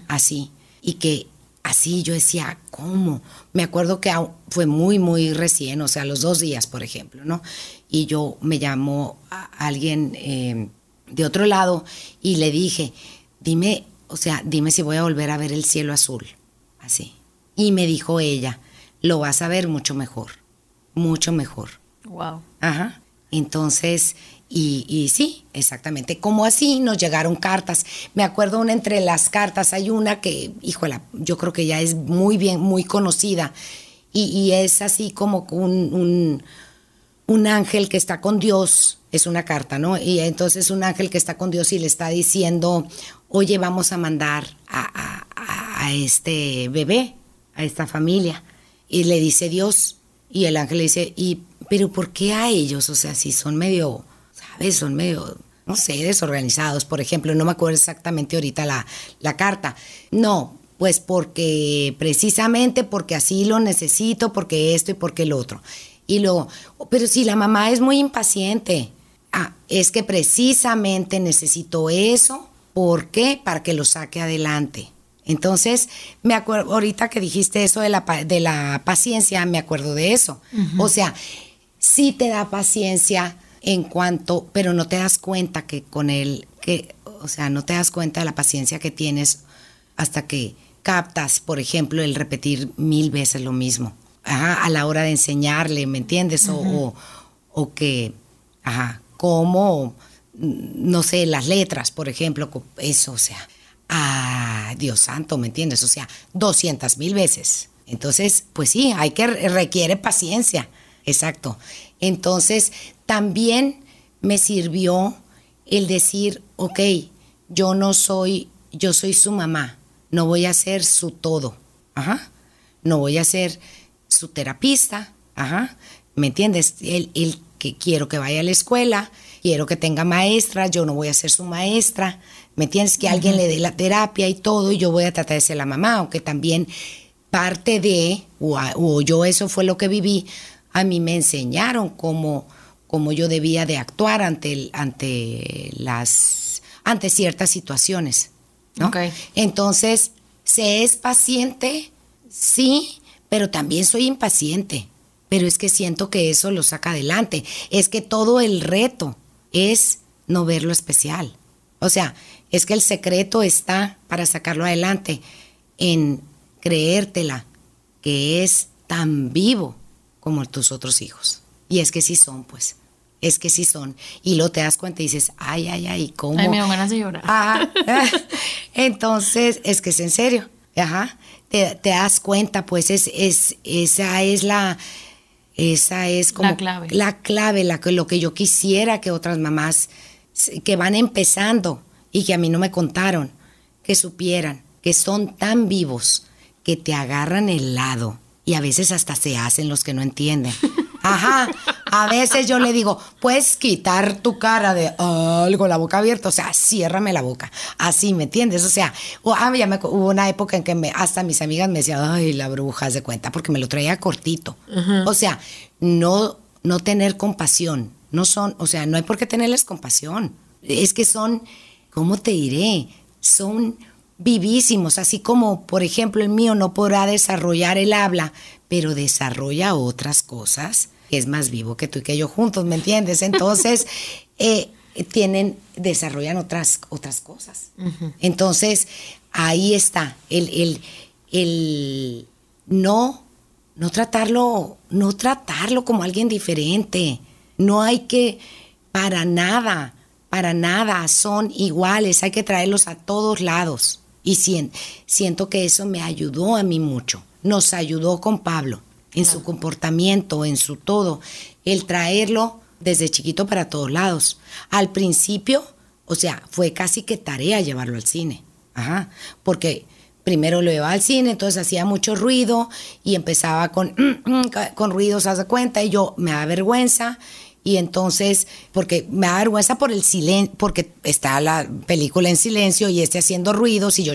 [SPEAKER 2] así. Y que así yo decía, ¿cómo? Me acuerdo que fue muy, muy recién, o sea, los dos días, por ejemplo, ¿no? Y yo me llamó a alguien eh, de otro lado y le dije, dime, o sea, dime si voy a volver a ver el cielo azul, así. Y me dijo ella, lo vas a ver mucho mejor, mucho mejor.
[SPEAKER 1] Wow.
[SPEAKER 2] Ajá. Entonces, y, y, sí, exactamente. Como así nos llegaron cartas. Me acuerdo una entre las cartas, hay una que, híjola, yo creo que ya es muy bien, muy conocida. Y, y es así como un, un, un ángel que está con Dios, es una carta, ¿no? Y entonces un ángel que está con Dios y le está diciendo, oye, vamos a mandar a, a este bebé, a esta familia. Y le dice Dios, y el ángel le dice, y, pero ¿por qué a ellos? O sea, si son medio, ¿sabes? Son medio, no sé, desorganizados, por ejemplo, no me acuerdo exactamente ahorita la, la carta. No, pues porque precisamente porque así lo necesito, porque esto y porque el otro. Y luego, pero si la mamá es muy impaciente, ah, es que precisamente necesito eso, ¿por qué? Para que lo saque adelante. Entonces, me acuerdo, ahorita que dijiste eso de la, de la paciencia, me acuerdo de eso. O sea, sí te da paciencia en cuanto, pero no te das cuenta que con él, que, o sea, no te das cuenta de la paciencia que tienes hasta que captas, por ejemplo, el repetir mil veces lo mismo a la hora de enseñarle, ¿me entiendes? o, o, que, ajá, como, no sé, las letras, por ejemplo, eso, o sea, ah, Dios santo, ¿me entiendes? O sea, 200 mil veces. Entonces, pues sí, hay que, requiere paciencia, exacto. Entonces, también me sirvió el decir, ok, yo no soy, yo soy su mamá, no voy a ser su todo, ajá, no voy a ser su terapista, ajá, ¿me entiendes? El, que quiero que vaya a la escuela, quiero que tenga maestra, yo no voy a ser su maestra, ¿me entiendes? Que alguien le dé la terapia y todo, y yo voy a tratar de ser la mamá, aunque también parte de, o, yo eso fue lo que viví, a mí me enseñaron cómo, cómo yo debía de actuar ante, ante, las, ante ciertas situaciones. ¿no? Entonces, ¿se es paciente? Sí, pero también soy impaciente. Pero es que siento que eso lo saca adelante. Es que todo el reto es no ver lo especial. O sea, es que el secreto está para sacarlo adelante en creértela que es tan vivo como tus otros hijos. Y es que sí son, pues. Es que sí son. Y lo te das cuenta y dices, ay, ay, ay, ¿cómo?
[SPEAKER 1] Ay, me dan ganas de llorar. (laughs)
[SPEAKER 2] Entonces, es que es en serio. Ajá te, das cuenta, pues es, es, esa es la, esa es como
[SPEAKER 1] la clave,
[SPEAKER 2] la clave, la, lo que yo quisiera que otras mamás que van empezando y que a mí no me contaron, que supieran que son tan vivos que te agarran el lado y a veces hasta se hacen los que no entienden. (laughs) Ajá, a veces yo le digo, puedes quitar tu cara de algo, la boca abierta, o sea, ciérrame la boca, así, ¿me entiendes? O sea, ah, ya me, hubo una época en que me, hasta mis amigas me decían, ay, la bruja, se cuenta, porque me lo traía cortito. O sea, no, no tener compasión, no son, o sea, no hay por qué tenerles compasión, es que son, ¿cómo te diré? Son vivísimos, así como, por ejemplo, el mío no podrá desarrollar el habla, pero desarrolla otras cosas, es más vivo que tú y que yo juntos, ¿me entiendes? Entonces, (laughs) eh, tienen, desarrollan otras, otras cosas. Entonces, ahí está, el, el, no, no tratarlo, no tratarlo como alguien diferente. No hay que, para nada, para nada, son iguales, hay que traerlos a todos lados. Y siento que eso me ayudó a mí mucho nos ayudó con Pablo en su comportamiento, en su todo, el traerlo desde chiquito para todos lados. Al principio, o sea, fue casi que tarea llevarlo al cine, Ajá, porque primero lo llevaba al cine, entonces hacía mucho ruido y empezaba con, (clears throat) con ruidos, haz cuenta, y yo me da vergüenza. Y entonces, porque me da vergüenza por el silencio, porque está la película en silencio y este haciendo ruidos y yo,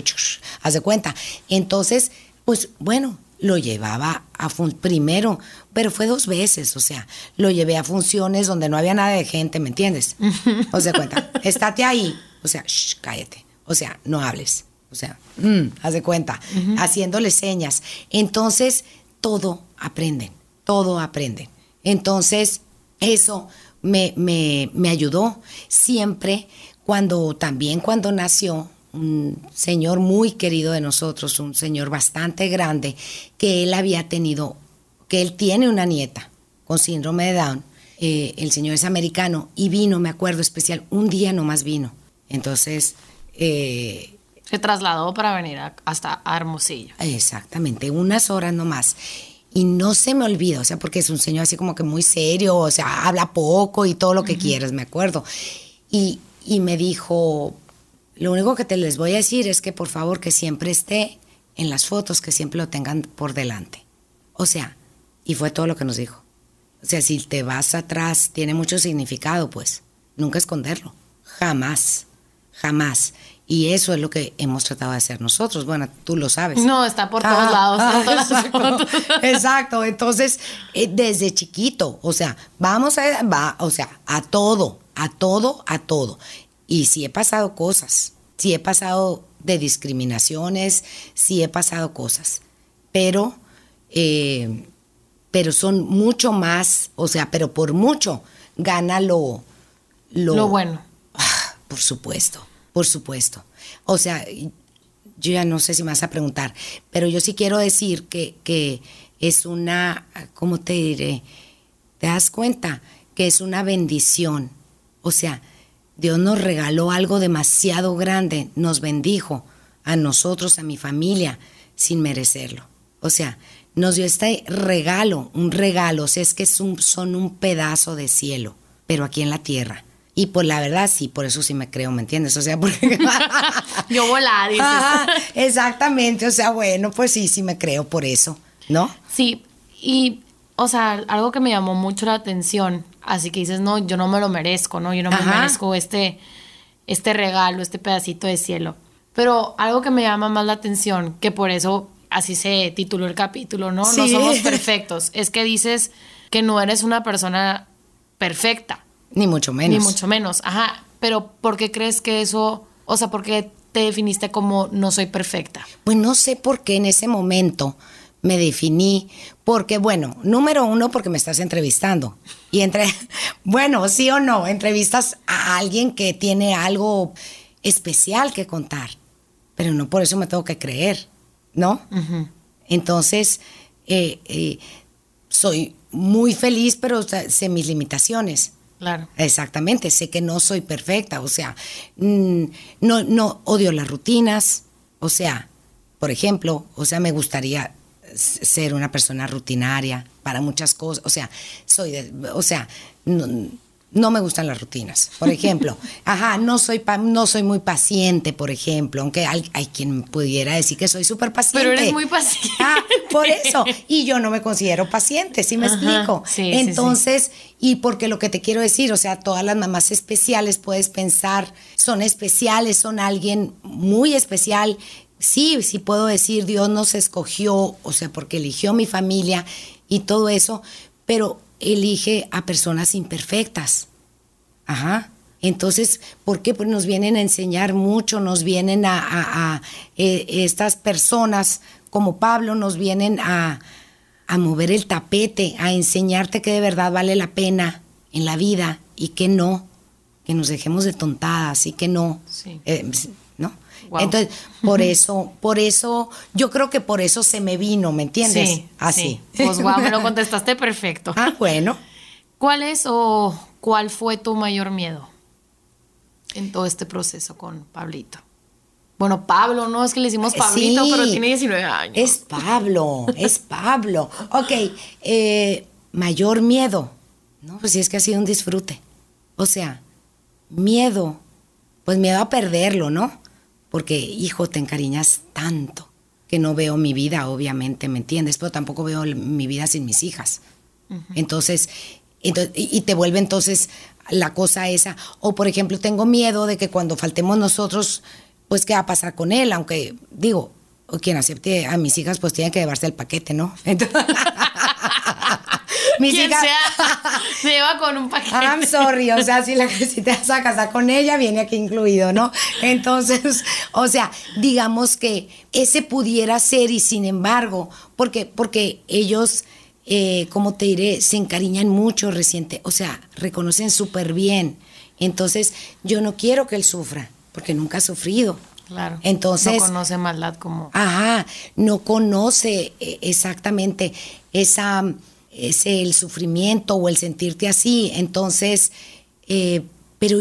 [SPEAKER 2] haz de cuenta. Entonces, pues bueno, lo llevaba a primero, pero fue dos veces, o sea, lo llevé a funciones donde no había nada de gente, ¿me entiendes? (laughs) O sea, cuenta, estate ahí, o sea, shh, cállate, o sea, no hables, o sea, mm, haz de cuenta, haciéndole señas. Entonces, todo aprenden, todo aprenden. Entonces, eso me, me, me ayudó siempre cuando, también cuando nació, un señor muy querido de nosotros, un señor bastante grande, que él había tenido, que él tiene una nieta con síndrome de Down. Eh, el señor es americano y vino, me acuerdo especial, un día nomás vino. Entonces...
[SPEAKER 1] Eh, Se trasladó para venir hasta Hermosillo.
[SPEAKER 2] Exactamente, unas horas nomás. Y no se me olvida, o sea, porque es un señor así como que muy serio, o sea, habla poco y todo lo que quieras, me acuerdo. Y, y me dijo, lo único que te les voy a decir es que por favor que siempre esté en las fotos, que siempre lo tengan por delante. O sea, y fue todo lo que nos dijo. O sea, si te vas atrás, tiene mucho significado, pues. Nunca esconderlo. Jamás. Jamás. Y eso es lo que hemos tratado de hacer nosotros. Bueno, tú lo sabes.
[SPEAKER 1] No, está por todos lados. (laughs)
[SPEAKER 2] exacto. Entonces, eh, desde chiquito, o sea, vamos a, va, o sea, a todo, a todo, a todo. Y si he pasado cosas, si he pasado de discriminaciones, sí he pasado cosas, pero, eh, pero son mucho más, o sea, pero por mucho gana lo...
[SPEAKER 1] Lo, bueno.
[SPEAKER 2] Ah, por supuesto, por supuesto. O sea, yo ya no sé si me vas a preguntar, pero yo sí quiero decir que, que es una, ¿cómo te diré? ¿Te das cuenta? Que es una bendición. O sea, Dios nos regaló algo demasiado grande, nos bendijo a nosotros, a mi familia, sin merecerlo. O sea, nos dio este regalo, un regalo, o sea, es que son un pedazo de cielo, pero aquí en la tierra. Y pues la verdad sí, por eso sí me creo, ¿me entiendes? O sea, porque... (laughs)
[SPEAKER 1] Yo volar, dices.
[SPEAKER 2] exactamente, o sea, bueno, pues sí, sí me creo por eso, ¿no?
[SPEAKER 1] Sí, y, o sea, algo que me llamó mucho la atención Así que dices, no, yo no me lo merezco, ¿no? Yo no me merezco este, este regalo, este pedacito de cielo. Pero algo que me llama más la atención, que por eso así se tituló el capítulo, ¿no? No somos perfectos. Es que dices que no eres una persona perfecta.
[SPEAKER 2] Ni mucho menos.
[SPEAKER 1] Ni mucho menos, ajá. Pero ¿por qué crees que eso, o sea, por qué te definiste como no soy perfecta?
[SPEAKER 2] Pues no sé por qué en ese momento me definí, porque bueno, número uno, porque me estás entrevistando. Y entre, (laughs) bueno, sí o no, entrevistas a alguien que tiene algo especial que contar, pero no por eso me tengo que creer, ¿no? Entonces, eh, eh, soy muy feliz, pero sé mis limitaciones.
[SPEAKER 1] Claro.
[SPEAKER 2] Exactamente, sé que no soy perfecta, o sea, mm, no, no odio las rutinas, o sea, por ejemplo, o sea, me gustaría ser una persona rutinaria para muchas cosas. O sea, soy de, o sea, no, me gustan las rutinas. Por ejemplo, (laughs) ajá, no soy, no soy muy paciente, por ejemplo, aunque hay, hay quien pudiera decir que soy súper paciente.
[SPEAKER 1] Pero eres muy paciente.
[SPEAKER 2] Ah, por eso. Y yo no me considero paciente, ¿sí me explico? Entonces, y porque lo que te quiero decir, o sea, todas las mamás especiales puedes pensar, son especiales, son alguien muy especial sí, sí puedo decir, Dios nos escogió, o sea, porque eligió mi familia y todo eso, pero elige a personas imperfectas. Ajá. Entonces, ¿por qué? Pues nos vienen a enseñar mucho, nos vienen a, eh, estas personas como Pablo, nos vienen a, mover el tapete, a enseñarte que de verdad vale la pena en la vida y que no, que nos dejemos de tontadas y que no. Sí. Eh, entonces, por eso, por eso, yo creo que por eso se me vino, ¿me entiendes?
[SPEAKER 1] Sí, Así. Pues wow, me lo contestaste perfecto.
[SPEAKER 2] Ah, bueno.
[SPEAKER 1] ¿Cuál es o cuál fue tu mayor miedo en todo este proceso con Pablito? Bueno, Pablo, no es que le decimos Pablito, pero tiene 19 años.
[SPEAKER 2] Es Pablo, es Pablo. Ok, eh, mayor miedo. No, pues sí es que ha sido un disfrute. O sea, miedo, pues miedo a perderlo, ¿no? Porque, hijo, te encariñas tanto que no veo mi vida, obviamente, ¿me entiendes? Pero tampoco veo mi vida sin mis hijas. Entonces, y te vuelve entonces la cosa esa. O, por ejemplo, tengo miedo de que cuando faltemos nosotros, pues, ¿qué va a pasar con él? Aunque, digo, quien acepte a mis hijas, pues tiene que llevarse el paquete, ¿no? (laughs) Entonces, (laughs)
[SPEAKER 1] Mis hijas. se lleva con un paquete.
[SPEAKER 2] I'm sorry, o sea, si, la, si te vas a casar con ella, viene aquí incluido, ¿no? Entonces, o sea, digamos que ese pudiera ser y sin embargo, porque, porque ellos, eh, como te diré, se encariñan mucho reciente, o sea, reconocen súper bien. Entonces, yo no quiero que él sufra, porque nunca ha sufrido.
[SPEAKER 1] Claro.
[SPEAKER 2] Entonces.
[SPEAKER 1] No conoce maldad como.
[SPEAKER 2] Ajá, no conoce eh, exactamente esa es el sufrimiento o el sentirte así. Entonces, eh, pero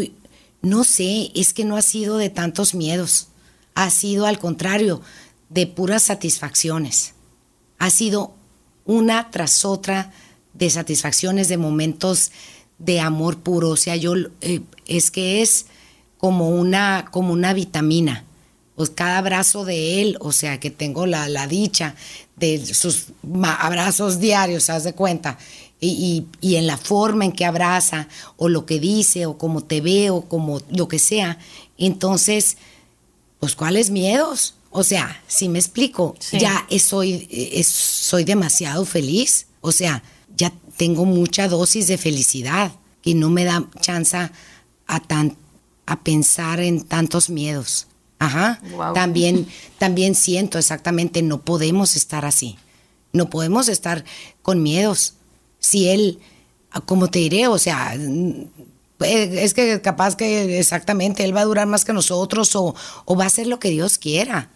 [SPEAKER 2] no sé, es que no ha sido de tantos miedos, ha sido al contrario, de puras satisfacciones. Ha sido una tras otra de satisfacciones, de momentos de amor puro. O sea, yo eh, es que es como una, como una vitamina. Pues cada abrazo de él, o sea, que tengo la, la dicha de sus abrazos diarios, ¿sabes de cuenta? Y, y, en la forma en que abraza, o lo que dice, o como te veo, como lo que sea. Entonces, pues, ¿cuáles miedos? O sea, si me explico, ya soy, soy demasiado feliz. O sea, ya tengo mucha dosis de felicidad y no me da chance a, tan, a pensar en tantos miedos. Ajá. También, también siento exactamente, no podemos estar así. No podemos estar con miedos. Si él, como te diré, o sea, es que capaz que exactamente él va a durar más que nosotros o, o va a hacer lo que Dios quiera.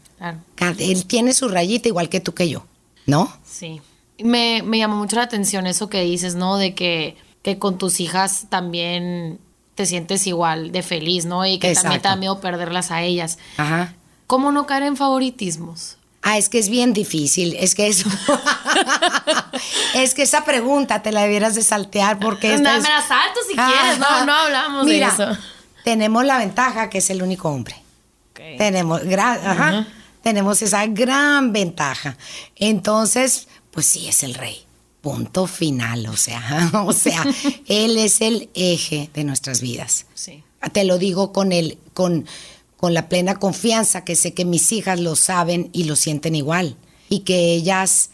[SPEAKER 2] Él tiene su rayita igual que tú que yo, ¿no?
[SPEAKER 1] Sí. Me, me llamó mucho la atención eso que dices, ¿no? De que, que con tus hijas también te sientes igual de feliz, ¿no? Y que también te da miedo perderlas a ellas. Ajá. ¿Cómo no caer en favoritismos?
[SPEAKER 2] Ah, es que es bien difícil, es que eso. (laughs) es que esa pregunta te la debieras de saltear porque.
[SPEAKER 1] No, me la salto si quieres, no, no hablamos de eso.
[SPEAKER 2] Tenemos la ventaja que es el único hombre. Tenemos, ajá, tenemos esa gran ventaja. Entonces, pues sí, es el rey. Punto final, o sea, (laughs) o sea, él es el eje de nuestras vidas. Sí. Te lo digo con el, con, con la plena confianza que sé que mis hijas lo saben y lo sienten igual. Y que ellas,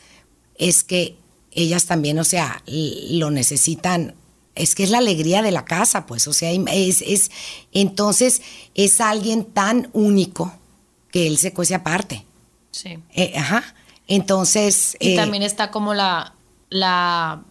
[SPEAKER 2] es que ellas también, o sea, lo necesitan es que es la alegría de la casa, pues, o sea, es, es, entonces es alguien tan único que él se cuece aparte. Sí. Eh, ajá. Entonces.
[SPEAKER 1] Y eh, también está como la, la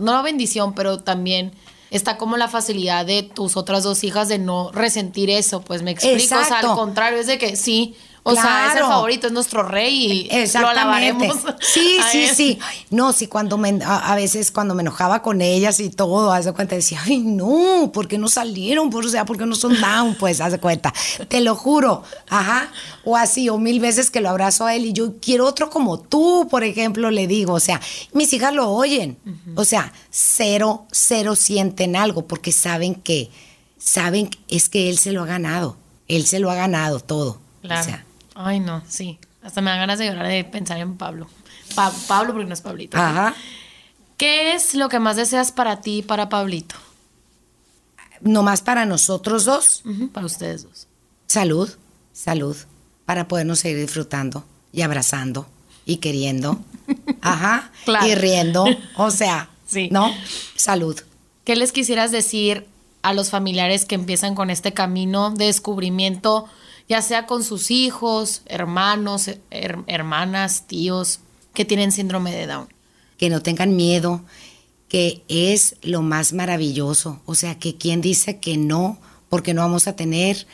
[SPEAKER 1] no la bendición, pero también está como la facilidad de tus otras dos hijas de no resentir eso, pues me explico. O sea, al contrario, es de que sí, o sea, es el favorito, es nuestro rey y lo alabaremos.
[SPEAKER 2] Sí, (laughs) sí, sí. No, sí, cuando me, a, veces cuando me enojaba con ellas y todo, haz de cuenta, decía, ay, no, ¿por qué no salieron? Por, o sea, ¿por qué no son down? Pues, haz de cuenta. Te lo juro. Ajá. O así, o mil veces que lo abrazo a él y yo quiero otro como tú, por ejemplo, le digo. O sea, mis hijas lo oyen. O sea, cero, cero sienten algo porque saben que, saben, es que él se lo ha ganado. Él se lo ha ganado todo. Claro. O sea,
[SPEAKER 1] Ay, no, sí. Hasta me da ganas de llorar de pensar en Pablo. Pablo, porque no es Pablito. Ajá. ¿Qué es lo que más deseas para ti y para Pablito?
[SPEAKER 2] ¿No más para nosotros dos?
[SPEAKER 1] para ustedes dos.
[SPEAKER 2] Salud, salud, para podernos seguir disfrutando y abrazando y queriendo. (laughs) Ajá. Y riendo. O sea, sí. ¿no? Salud.
[SPEAKER 1] ¿Qué les quisieras decir a los familiares que empiezan con este camino de descubrimiento? Ya sea con sus hijos, hermanos, hermanas, tíos que tienen síndrome de Down.
[SPEAKER 2] Que no tengan miedo, que es lo más maravilloso. O sea, que quien dice que no, porque no vamos a tener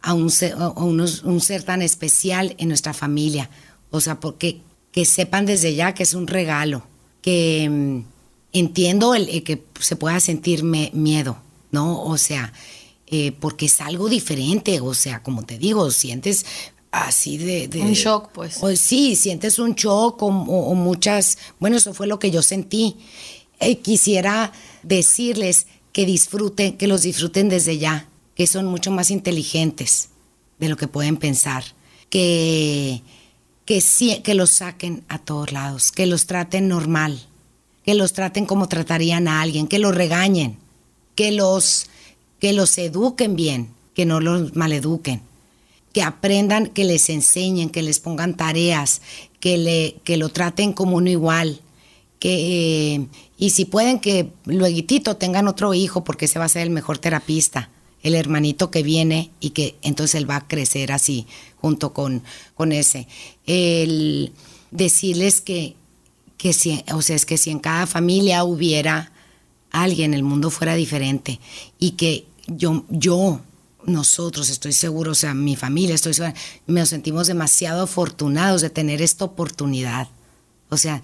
[SPEAKER 2] a un ser, tan especial en nuestra familia. O sea, porque que sepan desde ya que es un regalo, que mm, entiendo el, que se pueda sentir miedo, ¿no? O sea, eh, porque es algo diferente, o sea, como te digo, sientes así de...
[SPEAKER 1] un shock, pues.
[SPEAKER 2] sí, sientes un shock o, muchas... Bueno, eso fue lo que yo sentí. Eh, quisiera decirles que disfruten, que los disfruten desde ya, que son mucho más inteligentes de lo que pueden pensar, que, que, que los saquen a todos lados, que los traten normal, que los traten como tratarían a alguien, que los regañen, que los que los eduquen bien, que no los maleduquen, que aprendan, que les enseñen, que les pongan tareas, que, le, que lo traten como uno igual, que, eh, y si pueden que luego tengan otro hijo porque ese va a ser el mejor terapista, el hermanito que viene y que entonces él va a crecer así junto con, con ese. El decirles que, que si, o sea, es que si en cada familia hubiera alguien, el mundo fuera diferente y que yo, yo, nosotros, estoy seguro, o sea, mi familia, estoy segura, nos sentimos demasiado afortunados de tener esta oportunidad. O sea,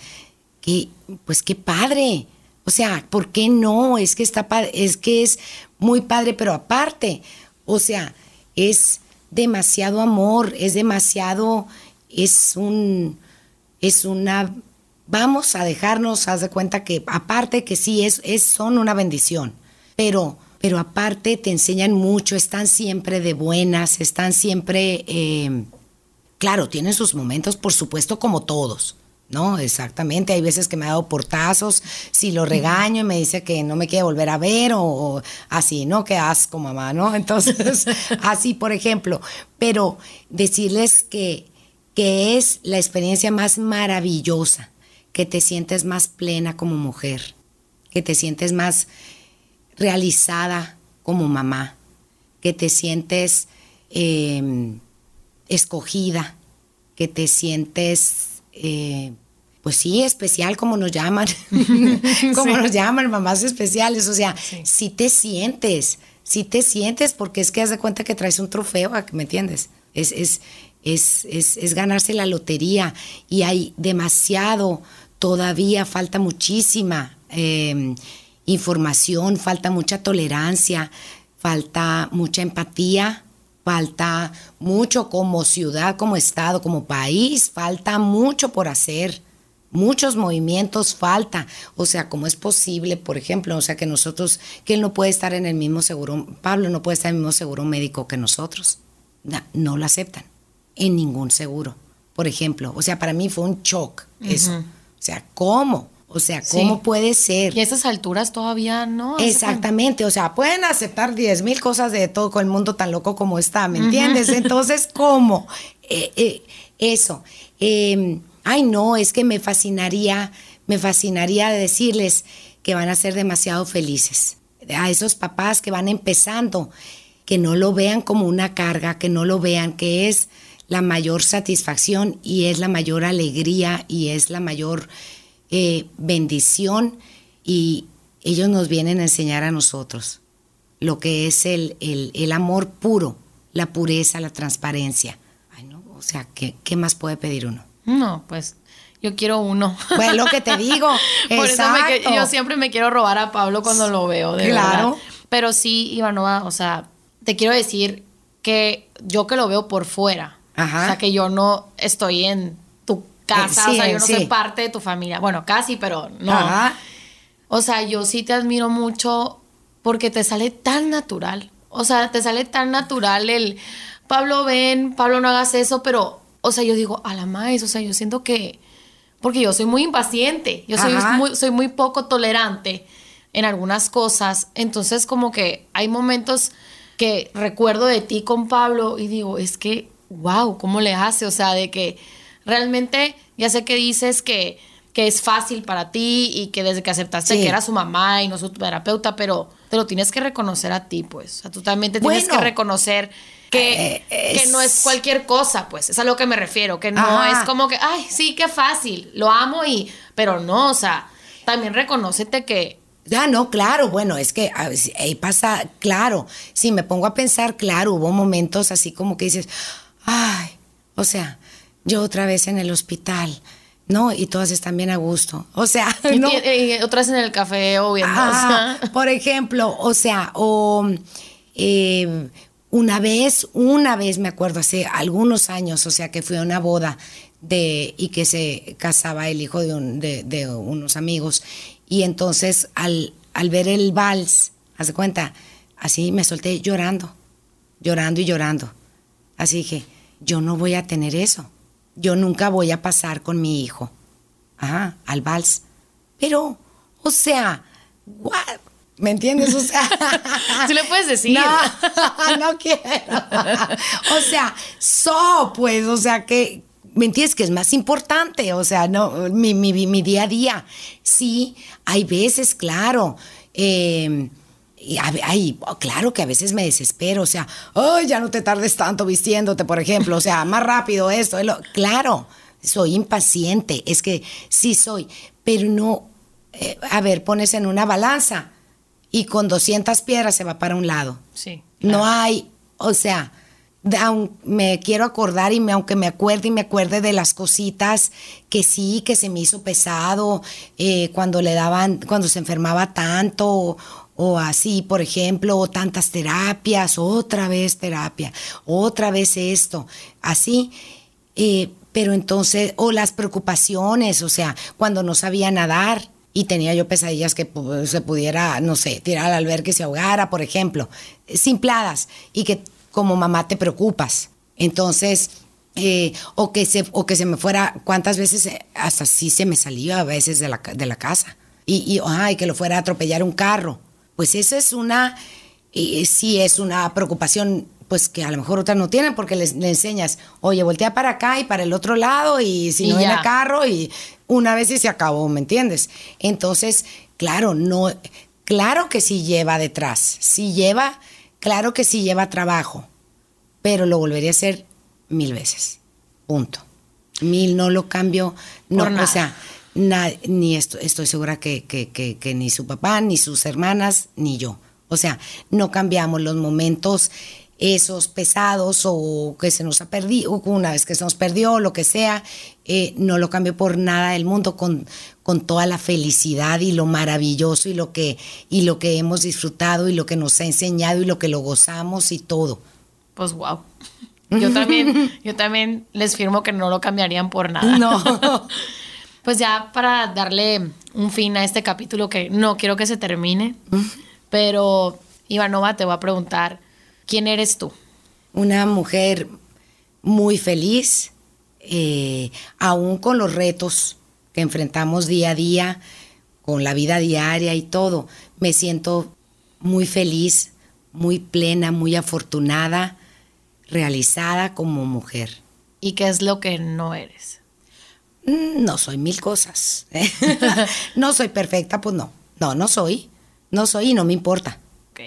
[SPEAKER 2] que, pues qué padre. O sea, ¿por qué no? Es que está es que es muy padre, pero aparte, o sea, es demasiado amor, es demasiado, es un, es una vamos a dejarnos, haz de cuenta que aparte que sí es, es son una bendición, pero pero aparte te enseñan mucho, están siempre de buenas, están siempre, eh, claro, tienen sus momentos, por supuesto, como todos. No, exactamente. Hay veces que me ha dado portazos, si lo regaño y me dice que no me quiere volver a ver o, así, ¿no? Qué asco, mamá, ¿no? (laughs) Entonces, así, por ejemplo. Pero decirles que, que es la experiencia más maravillosa, que te sientes más plena como mujer, que te sientes más realizada como mamá, que te sientes em, escogida, que te sientes, eh, pues sí, especial como nos llaman, (laughs) como nos llaman, mamás especiales, o sea, si te sientes, si te sientes, porque es que haz de cuenta que traes un trofeo, ¿me entiendes? Es, es, es, es, ganarse la lotería y hay demasiado, todavía falta muchísima. Em, información, falta mucha tolerancia, falta mucha empatía, falta mucho como ciudad, como estado, como país, falta mucho por hacer. Muchos movimientos falta, o sea, ¿cómo es posible, por ejemplo, o sea, que nosotros, que él no puede estar en el mismo seguro, Pablo no puede estar en el mismo seguro médico que nosotros? No, lo aceptan en ningún seguro, por ejemplo. O sea, para mí fue un shock eso. O sea, ¿cómo? O sea, ¿cómo puede ser?
[SPEAKER 1] Y a esas alturas todavía no.
[SPEAKER 2] Exactamente, o sea, pueden aceptar diez mil cosas de todo con el mundo tan loco como está, ¿me entiendes? Entonces, ¿cómo? Eh, eh, eso. Em, ay, no, es que me fascinaría, me fascinaría decirles que van a ser demasiado felices. A esos papás que van empezando, que no lo vean como una carga, que no lo vean, que es la mayor satisfacción y es la mayor alegría y es la mayor eh, bendición y ellos nos vienen a enseñar a nosotros lo que es el, el, amor puro, la pureza, la transparencia. Ay, no, o sea, ¿qué, ¿qué, más puede pedir uno?
[SPEAKER 1] No, pues yo quiero uno.
[SPEAKER 2] Pues lo que te digo. (laughs)
[SPEAKER 1] Por eso yo siempre me quiero robar a Pablo cuando lo veo, de claro. Pero sí, Ivanova, o sea, te quiero decir que yo que lo veo por fuera, o sea, que yo no estoy en casa, o sea, yo no soy parte de tu familia. Bueno, casi, pero no. O sea, yo sí te admiro mucho porque te sale tan natural. O sea, te sale tan natural el Pablo, ven, Pablo, no hagas eso, pero, o sea, yo digo, a la más, o sea, yo siento que, porque yo soy muy impaciente, yo soy muy, soy muy poco tolerante en algunas cosas, entonces como que hay momentos que recuerdo de ti con Pablo y digo, es que, wow, ¿cómo le hace? O sea, de que realmente ya sé que dices que, que es fácil para ti y que desde que aceptaste que era su mamá y no su terapeuta, pero te lo tienes que reconocer a ti, pues. O sea, tú también te tienes que reconocer que, eh, que, no es cualquier cosa, pues. Es a lo que me refiero, que no es como que, ay, sí, qué fácil, lo amo y, pero no, o sea, también reconócete que
[SPEAKER 2] ya, no, claro, bueno, es que ahí pasa, claro, si me pongo a pensar, claro, hubo momentos así como que dices, ay, o sea, yo otra vez en el hospital. No, y todas están bien a gusto. O sea,
[SPEAKER 1] y, (laughs) otras en el café o viendo.
[SPEAKER 2] por ejemplo, o sea, o eh, una vez, una vez me acuerdo, hace algunos años, o sea, que fui a una boda de, y que se casaba el hijo de, de, unos amigos. Y entonces, al, al ver el vals, hace cuenta, así me solté llorando, llorando y llorando. Así dije, yo no voy a tener eso yo nunca voy a pasar con mi hijo ajá, al vals. Pero, o sea, ¿Me entiendes? O sea, (laughs)
[SPEAKER 1] tú le puedes decir.
[SPEAKER 2] No, (laughs) no quiero. O sea, so, pues, o sea, que, ¿me entiendes? Que es más importante, o sea, no, mi, mi, mi día a día. Sí, hay veces, claro. Eh, y ay, oh, claro que a veces me desespero, o sea, ay, ya no te tardes tanto vistiéndote, por ejemplo, o sea, (laughs) más rápido esto, claro, soy impaciente, es que sí soy, pero no, eh, a ver, pones en una balanza y con 200 piedras se va para un lado.
[SPEAKER 1] Sí.
[SPEAKER 2] No hay, o sea, me quiero acordar y me, aunque me acuerde y me acuerde de las cositas que sí, que se me hizo pesado, eh, cuando le daban, cuando se enfermaba tanto, o así, por ejemplo, o tantas terapias, otra vez terapia, otra vez esto, así. Eh, pero entonces, o las preocupaciones, o sea, cuando no sabía nadar y tenía yo pesadillas que se pudiera, no sé, tirar al albergue y se ahogara, por ejemplo, simpladas, y que como mamá te preocupas. Entonces, eh, o, que se, o que se me fuera, cuántas veces eh, hasta sí se me salía a veces de la, de la casa, y, y ay, que lo fuera a atropellar un carro. Pues esa es una, eh, sí es una preocupación pues que a lo mejor otras no tienen porque les, enseñas, oye, voltea para acá y para el otro lado y si no viene carro y una vez y se acabó, ¿me entiendes? Entonces, claro, no, claro que sí lleva detrás, sí lleva, claro que sí lleva trabajo, pero lo volvería a hacer mil veces, punto. Mil no lo cambio, no, o sea, ni esto, estoy segura que, que, que ni su papá, ni sus hermanas, ni yo. O sea, no cambiamos los momentos esos pesados o que se nos ha perdido, una vez que se nos perdió, lo que sea, eh, no lo cambio por nada del mundo con, con toda la felicidad y lo maravilloso y lo, que, y lo que hemos disfrutado y lo que nos ha enseñado y lo que lo gozamos y todo.
[SPEAKER 1] Pues wow. (laughs) Yo también, yo también les firmo que no lo cambiarían por nada. No. (laughs) pues ya para darle un fin a este capítulo que no quiero que se termine, pero Ivanova te voy a preguntar ¿Quién eres tú?
[SPEAKER 2] Una mujer muy feliz, eh, aún con los retos que enfrentamos día a día, con la vida diaria y todo. Me siento muy feliz, muy plena, muy afortunada, realizada como mujer.
[SPEAKER 1] ¿Y qué es lo que no eres?
[SPEAKER 2] Mm, no soy mil cosas. (laughs) no soy perfecta, pues no. No, no soy. No soy y no me importa.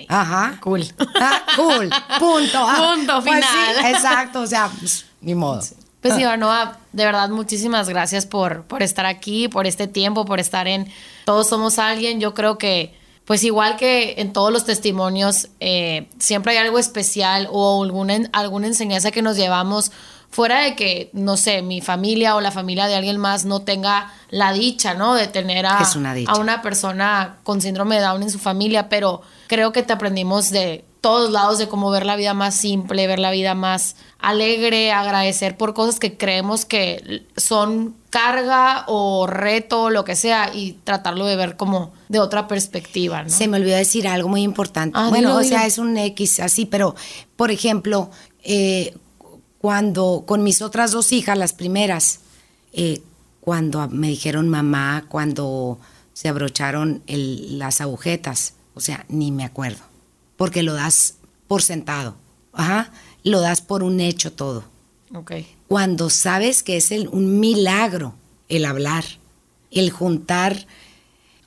[SPEAKER 2] Ajá.
[SPEAKER 1] Cool.
[SPEAKER 2] Ah, cool. Punto.
[SPEAKER 1] Ah, Punto
[SPEAKER 2] pues
[SPEAKER 1] final. (laughs)
[SPEAKER 2] exacto, o sea, pues, ni modo.
[SPEAKER 1] Pues Ivanoa, de verdad muchísimas gracias por, por estar aquí, por este tiempo, por estar en Todos Somos Alguien. Yo creo que, pues igual que en todos los testimonios, eh, siempre hay algo especial o alguna, alguna enseñanza que nos llevamos fuera de que, no sé, mi familia o la familia de alguien más no tenga la dicha, ¿no? De tener a, a una persona con síndrome de Down en su familia, pero creo que te aprendimos de todos lados de cómo ver la vida más simple, ver la vida más alegre, agradecer por cosas que creemos que son carga o reto, lo que sea, y tratarlo de ver como de otra perspectiva, ¿no?
[SPEAKER 2] Se me olvidó decir algo muy importante. Ah, bueno, o sea, es un X así, pero, por ejemplo, eh, cuando con mis otras dos hijas, las primeras, eh, cuando me dijeron mamá, cuando se abrocharon las agujetas, o sea, ni me acuerdo. Porque lo das por sentado. Ajá. Lo das por un hecho todo.
[SPEAKER 1] Ok.
[SPEAKER 2] Cuando sabes que es un milagro el hablar, el juntar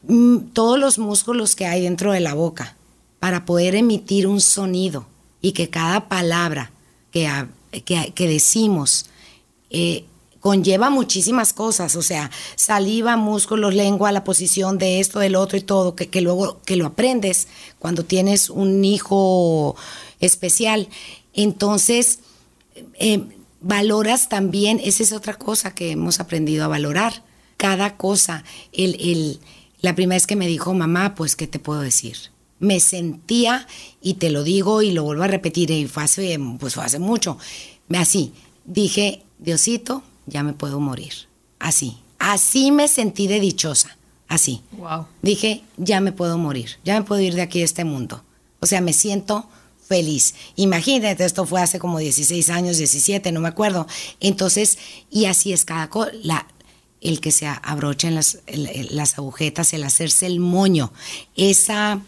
[SPEAKER 2] mm, todos los músculos que hay dentro de la boca para poder emitir un sonido y que cada palabra que, que, decimos eh, conlleva muchísimas cosas, o sea, saliva, músculos, lengua, la posición de esto, del otro y todo, que, luego que lo aprendes cuando tienes un hijo especial. Entonces, eh, valoras también, esa es otra cosa que hemos aprendido a valorar, cada cosa. El, la primera vez que me dijo, mamá, pues, ¿qué te puedo decir? Me sentía, y te lo digo y lo vuelvo a repetir, y fue hace, pues fue hace mucho, así, dije, Diosito, ya me puedo morir. Así. Así me sentí de dichosa. Así.
[SPEAKER 1] Wow.
[SPEAKER 2] Dije, ya me puedo morir. Ya me puedo ir de aquí de este mundo. O sea, me siento feliz. Imagínate, esto fue hace como 16 años, 17, no me acuerdo. Entonces, y así es cada cosa. El que se abrochen las, las agujetas, el hacerse el moño, esa,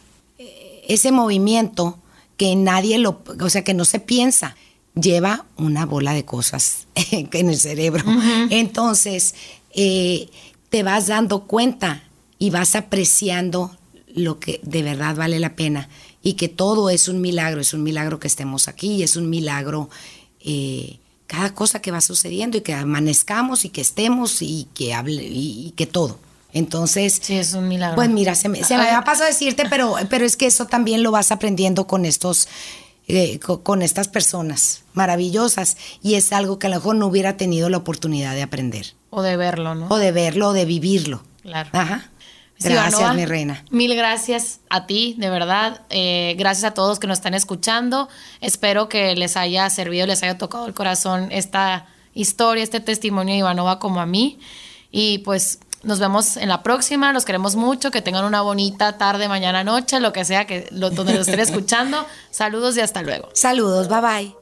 [SPEAKER 2] ese movimiento que nadie lo, o sea, que no se piensa lleva una bola de cosas (laughs) en el cerebro. Entonces, eh, te vas dando cuenta y vas apreciando lo que de verdad vale la pena y que todo es un milagro, es un milagro que estemos aquí, es un milagro eh, cada cosa que va sucediendo y que amanezcamos y que estemos y que hable y, que todo. Entonces,
[SPEAKER 1] sí, es un milagro.
[SPEAKER 2] Pues mira, se me, se me pasado a decirte, pero, pero es que eso también lo vas aprendiendo con estos eh, con, estas personas maravillosas y es algo que a lo mejor no hubiera tenido la oportunidad de aprender.
[SPEAKER 1] O de verlo, ¿no?
[SPEAKER 2] O de verlo, o de vivirlo.
[SPEAKER 1] Claro.
[SPEAKER 2] Ajá. Gracias, mi reina.
[SPEAKER 1] Mil gracias a ti, de verdad. Eh, gracias a todos que nos están escuchando. Espero que les haya servido, les haya tocado el corazón esta historia, este testimonio de Ivanova como a mí. Y pues nos vemos en la próxima, los queremos mucho, que tengan una bonita tarde, mañana, noche, lo que sea, que lo, donde lo estén escuchando. Saludos y hasta luego.
[SPEAKER 2] Saludos, bye bye.